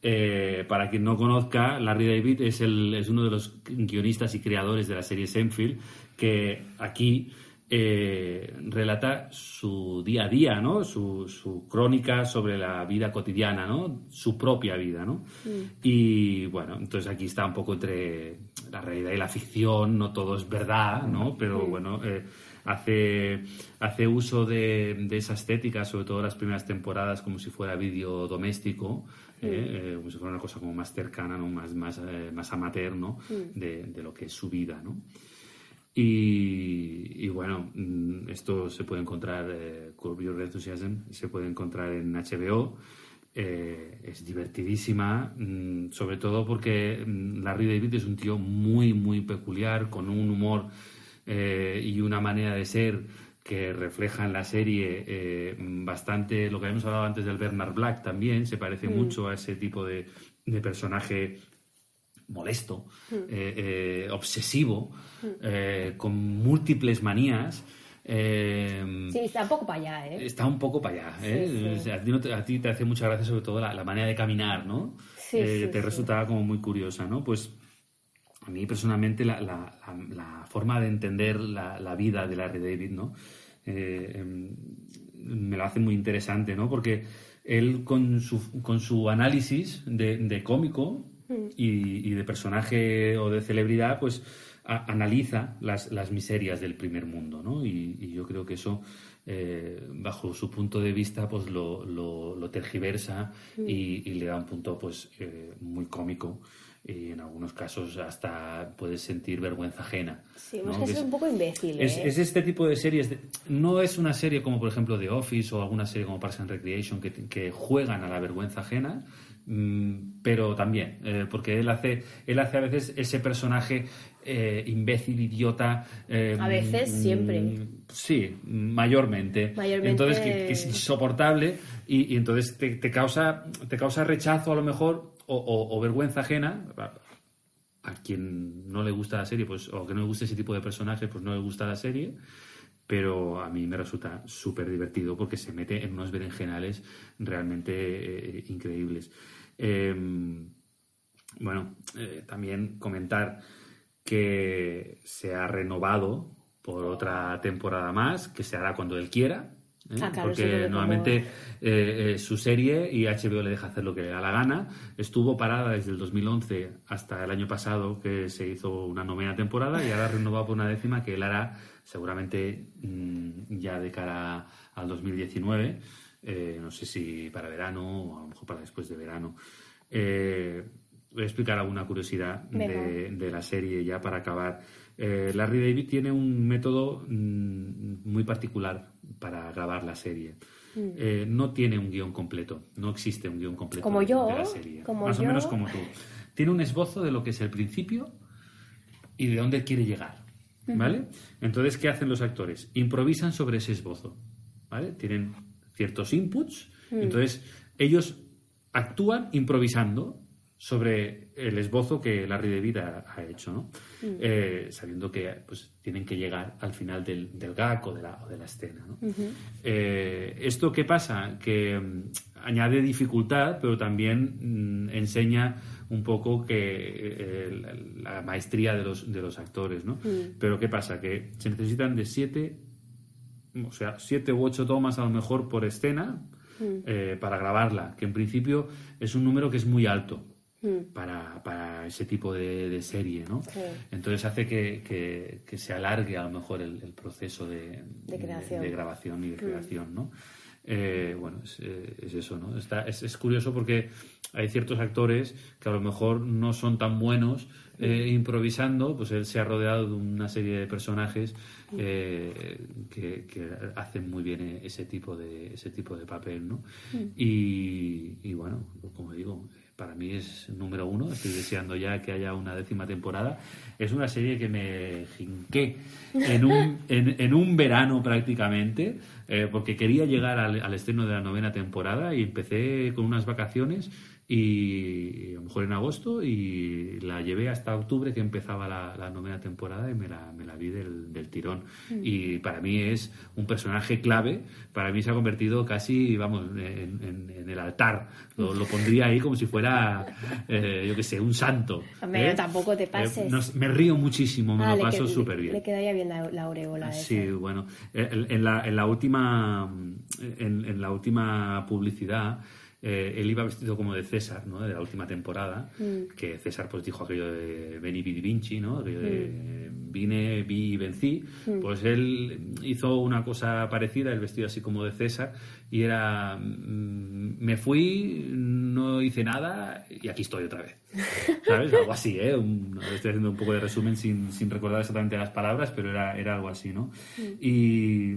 eh, para quien no conozca, Larry David es, el, es uno de los guionistas y creadores de la serie Seinfeld, que aquí eh, relata su día a día, ¿no? Su, su, crónica sobre la vida cotidiana, ¿no? Su propia vida, ¿no? Mm. Y bueno, entonces aquí está un poco entre la realidad y la ficción, no todo es verdad, ¿no? Pero mm. bueno, eh, hace, hace uso de, de, esa estética, sobre todo las primeras temporadas, como si fuera vídeo doméstico, mm. eh, como si fuera una cosa como más cercana, ¿no? Más, más, más amateur, ¿no? De, de lo que es su vida, ¿no? Y, bueno, mm, esto se puede encontrar, eh, Curb Your Enthusiasm, se puede encontrar en HBO. Eh, es divertidísima, mm, sobre todo porque mm, Larry David es un tío muy, muy peculiar, con un humor eh, y una manera de ser que refleja en la serie eh, bastante lo que habíamos hablado antes del Bernard Black también, se parece mucho a ese tipo de, de personaje molesto, mm. eh, eh, obsesivo, mm. eh, con múltiples manías. sí, está un poco para allá, ¿eh? Está un poco para allá, a, ti te, hace mucha gracia sobre todo la, manera de caminar, ¿no? Sí, te resultaba como muy curiosa, ¿no? Pues a mí personalmente la, la forma de entender la, vida de Larry David, ¿no? Em, me lo hace muy interesante, ¿no? Porque él con su, con su análisis de, de cómico y, de personaje o de celebridad, pues analiza las, las, miserias del primer mundo, ¿no? Y, yo creo que eso, eh, bajo su punto de vista, pues lo, lo, tergiversa y, le da un punto, pues, eh, muy cómico y en algunos casos hasta puedes sentir vergüenza ajena. Sí, ¿no? que, es, un poco imbécil. Es, ¿eh? es, este tipo de series, no es una serie como por ejemplo The Office o alguna serie como Parks and Recreation que, que juegan a la vergüenza ajena, Mm, pero también, eh, porque él hace, él hace a veces ese personaje eh, imbécil, idiota. Eh, a veces, mm, siempre. Sí, mayormente. Entonces, que, es insoportable y, entonces te, causa, te causa rechazo a lo mejor o, vergüenza ajena. A quien no le gusta la serie, pues, o que no le guste ese tipo de personaje, pues no le gusta la serie pero a mí me resulta súper divertido porque se mete en unos berenjenales realmente increíbles. Em, bueno, eh, también comentar que se ha renovado por otra temporada más, que se hará cuando él quiera. ¿eh? Ah, porque nuevamente eh, su serie y HBO le deja hacer lo que le da la gana. Estuvo parada desde el 2011 hasta el año pasado, que se hizo una novena temporada, y ahora ha renovado por una décima que él hará seguramente mm, ya de cara al 2019. Eh, no sé si para verano o a lo mejor para después de verano. Eh, voy a explicar alguna curiosidad de, la serie ya para acabar. Eh, Larry David tiene un método mm, muy particular para grabar la serie. Mm. no tiene un guion completo, no existe un guion completo como yo, de la serie. Más o menos como tú. Tiene un esbozo de lo que es el principio y de dónde quiere llegar. ¿Vale? Entonces, ¿qué hacen los actores? Improvisan sobre ese esbozo. ¿Vale? Tienen ciertos inputs. Mm. Entonces, ellos actúan improvisando sobre el esbozo que Larry David ha, ha hecho, ¿no? Mm. Eh, sabiendo que pues, tienen que llegar al final del, del gag o de la, de la escena. ¿no? Eh, ¿Esto qué pasa? Que mm, añade dificultad, pero también enseña un poco que eh, la maestría de los, de los actores, ¿no? Pero ¿qué pasa? Que se necesitan de siete o sea, siete u ocho tomas a lo mejor por escena mm. eh, para grabarla, que en principio es un número que es muy alto. Mm. Para, para, ese tipo de, serie, ¿no? Entonces hace que, que, se alargue a lo mejor el, proceso de, de, grabación y de mm. creación, ¿no? Eh, bueno, es, eh, es, eso, ¿no? Está, es, es, curioso porque hay ciertos actores que a lo mejor no son tan buenos eh, improvisando, pues él se ha rodeado de una serie de personajes eh, que, hacen muy bien e-, ese tipo de, ese tipo de papel, ¿no? Mm. Y, bueno, como digo, para mí es número uno, estoy deseando ya que haya una décima temporada. Es una serie que me jinqué en un, en, un verano prácticamente, eh, porque quería llegar al, al estreno de la novena temporada y empecé con unas vacaciones y a lo mejor en agosto y la llevé hasta octubre que empezaba la, la novena temporada y me la, me la vi del, del tirón. Mm. Y para mí es un personaje clave, para mí se ha convertido casi, vamos, en, en- en el altar. Lo, lo pondría ahí como si fuera, eh, yo qué sé, un santo. Hombre, ¿eh? tampoco te Eh, pases. nos- me río muchísimo, me Ah, lo paso súper bien. Le quedaría bien la, la aureola esa. Sí, bueno, en, en la, en la última en la última publicidad eh, él iba vestido como de César, ¿no? De la última temporada, Mm. que César pues dijo aquello de Veni Vidi Vinci, ¿no? Aquello de vine, vi y vencí. Mm. Pues él hizo una cosa parecida, el vestido así como de César, y era mm, me fui, no hice nada y aquí estoy otra vez. ¿Sabes? Algo así, ¿eh? Un- estoy haciendo un poco de resumen sin, sin recordar exactamente las palabras, pero era, era algo así, ¿no? Y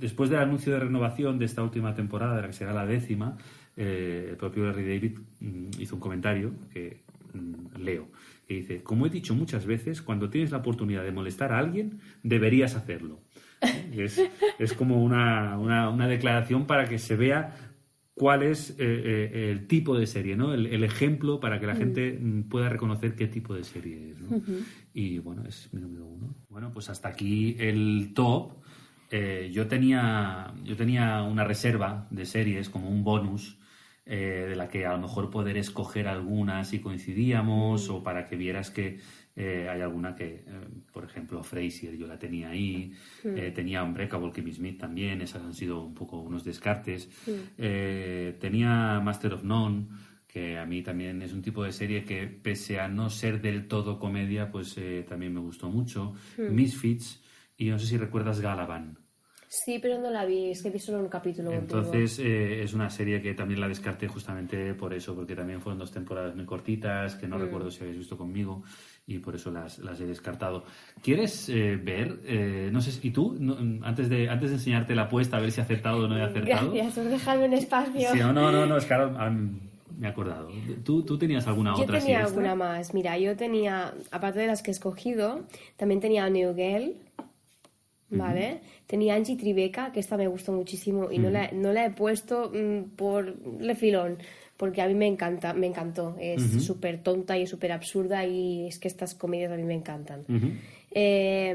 después del anuncio de renovación de esta última temporada, de la que será la décima, eh, el propio Larry David mm, hizo un comentario que mm, leo, que dice, como he dicho muchas veces, cuando tienes la oportunidad de molestar a alguien, deberías hacerlo. Es, es como una, una, una declaración para que se vea cuál es eh, eh, el tipo de serie, ¿no? El, el ejemplo para que la gente mm, pueda reconocer qué tipo de serie es, ¿no? Y bueno, es mi número uno. Bueno, pues hasta aquí el top. Eh, yo, tenía, yo tenía una reserva de series como un bonus eh, de la que a lo mejor poder escoger algunas si coincidíamos o para que vieras que eh, hay alguna que, eh, por ejemplo, Frasier yo la tenía ahí, eh, tenía Unbreakable Kimmy Smith también, esas han sido un poco unos descartes. Eh, tenía Master of None, que a mí también es un tipo de serie que pese a no ser del todo comedia, pues también me gustó mucho. Misfits y no sé si recuerdas Galavan. Sí, pero no la vi, es que vi solo un capítulo. Entonces eh, es una serie que también la descarté justamente por eso, porque también fueron dos temporadas muy cortitas, que no Mm. recuerdo si habéis visto conmigo, y por eso las, las he descartado. ¿Quieres eh, ver? eh, no sé, ¿y tú? No, antes, de, antes de enseñarte la apuesta, a ver si he acertado o no he acertado. Gracias por dejarme un espacio. Sí, no, no, no, no, es que ahora ah, me he acordado. ¿Tú, tú tenías alguna Yo otra así tenía extra? alguna más. Mira, yo tenía, aparte de las que he escogido, también tenía New Girl, ¿vale? Tenía Angie Tribeca, que esta me gustó muchísimo y no, la, no la he puesto mm, por refilón, porque a mí me encanta, me encantó. Es súper tonta y súper absurda y es que estas comedias a mí me encantan. Eh,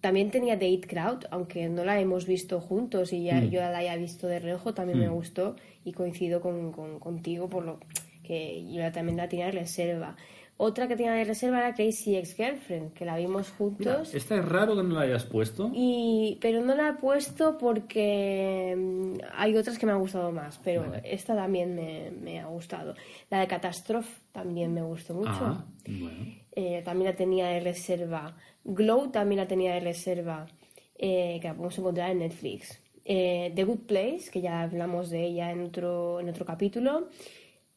también tenía It Crowd, aunque no la hemos visto juntos y ya, Mm. yo la haya visto de reojo, también me gustó y coincido con, con- contigo por lo que yo también la tenía reserva. Otra que tenía de reserva era Crazy Ex-Girlfriend, que la vimos Mira, juntos. esta es raro que no la hayas puesto. Y, pero no la he puesto porque mm, hay otras que me han gustado más, pero esta también me, me ha gustado. La de Catastrophe también me gustó mucho. Ah, bueno. Eh, también la tenía de reserva. Glow también la tenía de reserva, eh, que la podemos encontrar en Netflix. Eh, The Good Place, que ya hablamos de ella en otro, en otro capítulo.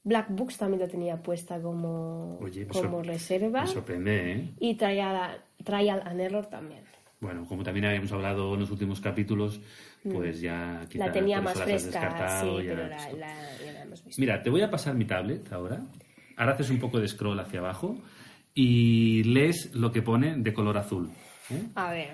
Black Books también la tenía puesta como, Oye, como reserva. Me sorprende, ¿eh? Y Trial, Trial and Error también. Bueno, como también habíamos hablado en los últimos capítulos, pues ya quizá Mm. la tenía más fresca, sí, ya pero la la, ya la hemos visto. Mira, te voy a pasar mi tablet ahora. Ahora haces un poco de scroll hacia abajo y lees lo que pone de color azul. ¿eh? A ver.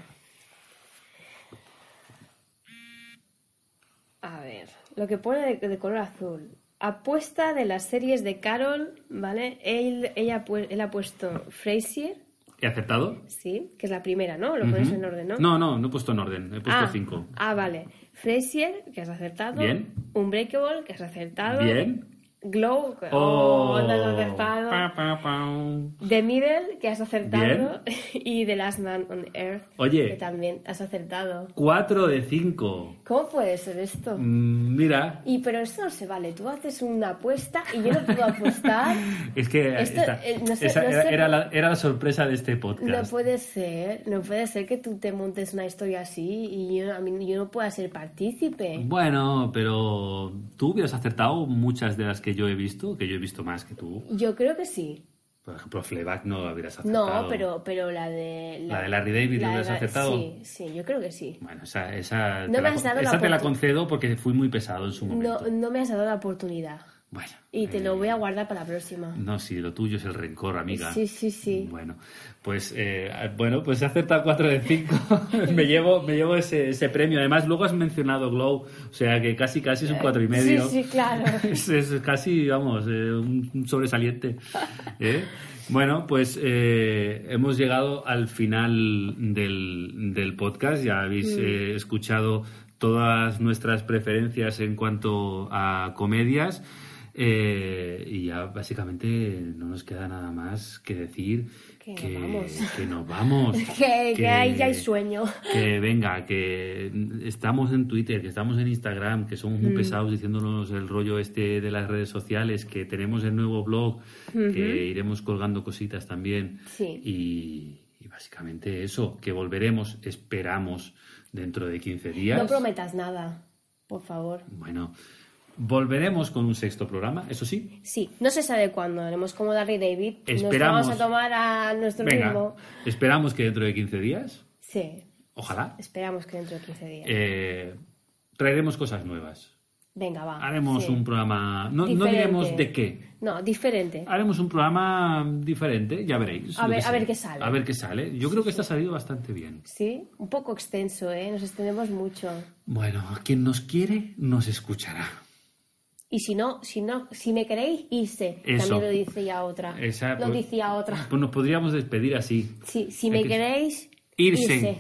A ver, lo que pone de, de color azul. Apuesta de las series de Carol, ¿vale? Él, ella, él ha puesto Frasier, ¿He aceptado? sí, que es la primera, ¿no? Lo pones en orden, ¿no? No, no, no he puesto en orden. He puesto ah, cinco. Ah, vale. Frasier, que has acertado. Bien. Unbreakable, que has acertado. Bien. Glow, Oh, oh, no acertado. Pa, pa, pa. The Middle, que has acertado. y The Last Man on Earth, Oye. que también has acertado. Cuatro de cinco. ¿Cómo puede ser esto? Mm, Mira, Y pero esto no se vale. Tú haces una apuesta y yo no puedo apostar. es que Esto, esta- eh, no sé- esa no era, era la, era la sorpresa de este No podcast. puede ser, no puede ser que tú te montes una historia así y yo, a mí- yo no pueda ser partícipe. Bueno, pero tú hubieras acertado muchas de las que yo he visto, que yo he visto más que tú. Yo creo que sí. Por ejemplo, Fleabag no hubieras acertado. No, pero, pero la de... ¿La de Larry David la lo de hubieras la- acertado? Sí, sí, yo creo que sí. Bueno, esa, esa, No te, me la, has dado la esa te la concedo porque fui muy pesado en su momento. No, no me has dado la oportunidad. Bueno. Y te lo eh, voy a guardar para la próxima. No, sí, lo tuyo es el rencor, amiga. Sí, sí, sí. Bueno, pues eh, bueno, pues he acertado 4 de 5. me llevo, me llevo ese, ese premio. Además, luego has mencionado Glow, o sea que casi casi es un cuatro y medio. Sí, sí, claro. es, es casi, vamos, eh, un sobresaliente. ¿eh? Bueno, pues eh, hemos llegado al final del, del podcast. Ya habéis eh, escuchado todas nuestras preferencias en cuanto a comedias. Eh, y ya básicamente no nos queda nada más que decir Que nos vamos. que nos vamos. que, que ahí ya hay sueño. Que venga, que estamos en Twitter, que estamos en Instagram, que somos muy Mm. pesados diciéndonos el rollo este de las redes sociales, que tenemos el nuevo blog, que iremos colgando cositas también. Sí. Y, y básicamente eso, que volveremos, esperamos, dentro de 15 días. No prometas nada, por favor. Bueno, volveremos con un sexto programa, eso sí. Sí, no se sabe cuándo. Haremos como Larry David. Esperamos. Nos vamos a tomar a nuestro Venga, ritmo. esperamos que dentro de 15 días, Sí, ojalá, esperamos que dentro de 15 días. eh, traeremos cosas nuevas. Venga, va. Haremos sí. un programa. No, no diremos de qué. No, diferente. Haremos un programa diferente, ya veréis. A ver- qué a ver qué sale. A ver qué sale. Yo creo que este ha salido bastante bien. Sí, un poco extenso, ¿eh? Nos extendemos mucho. Bueno, quien nos quiere, nos escuchará. Y si no, si no, si me queréis, irse. Eso. También lo dice ya otra. Esa, lo pues- dice ya otra. Pues nos podríamos despedir así. Sí, si me que- queréis, Irse. irse.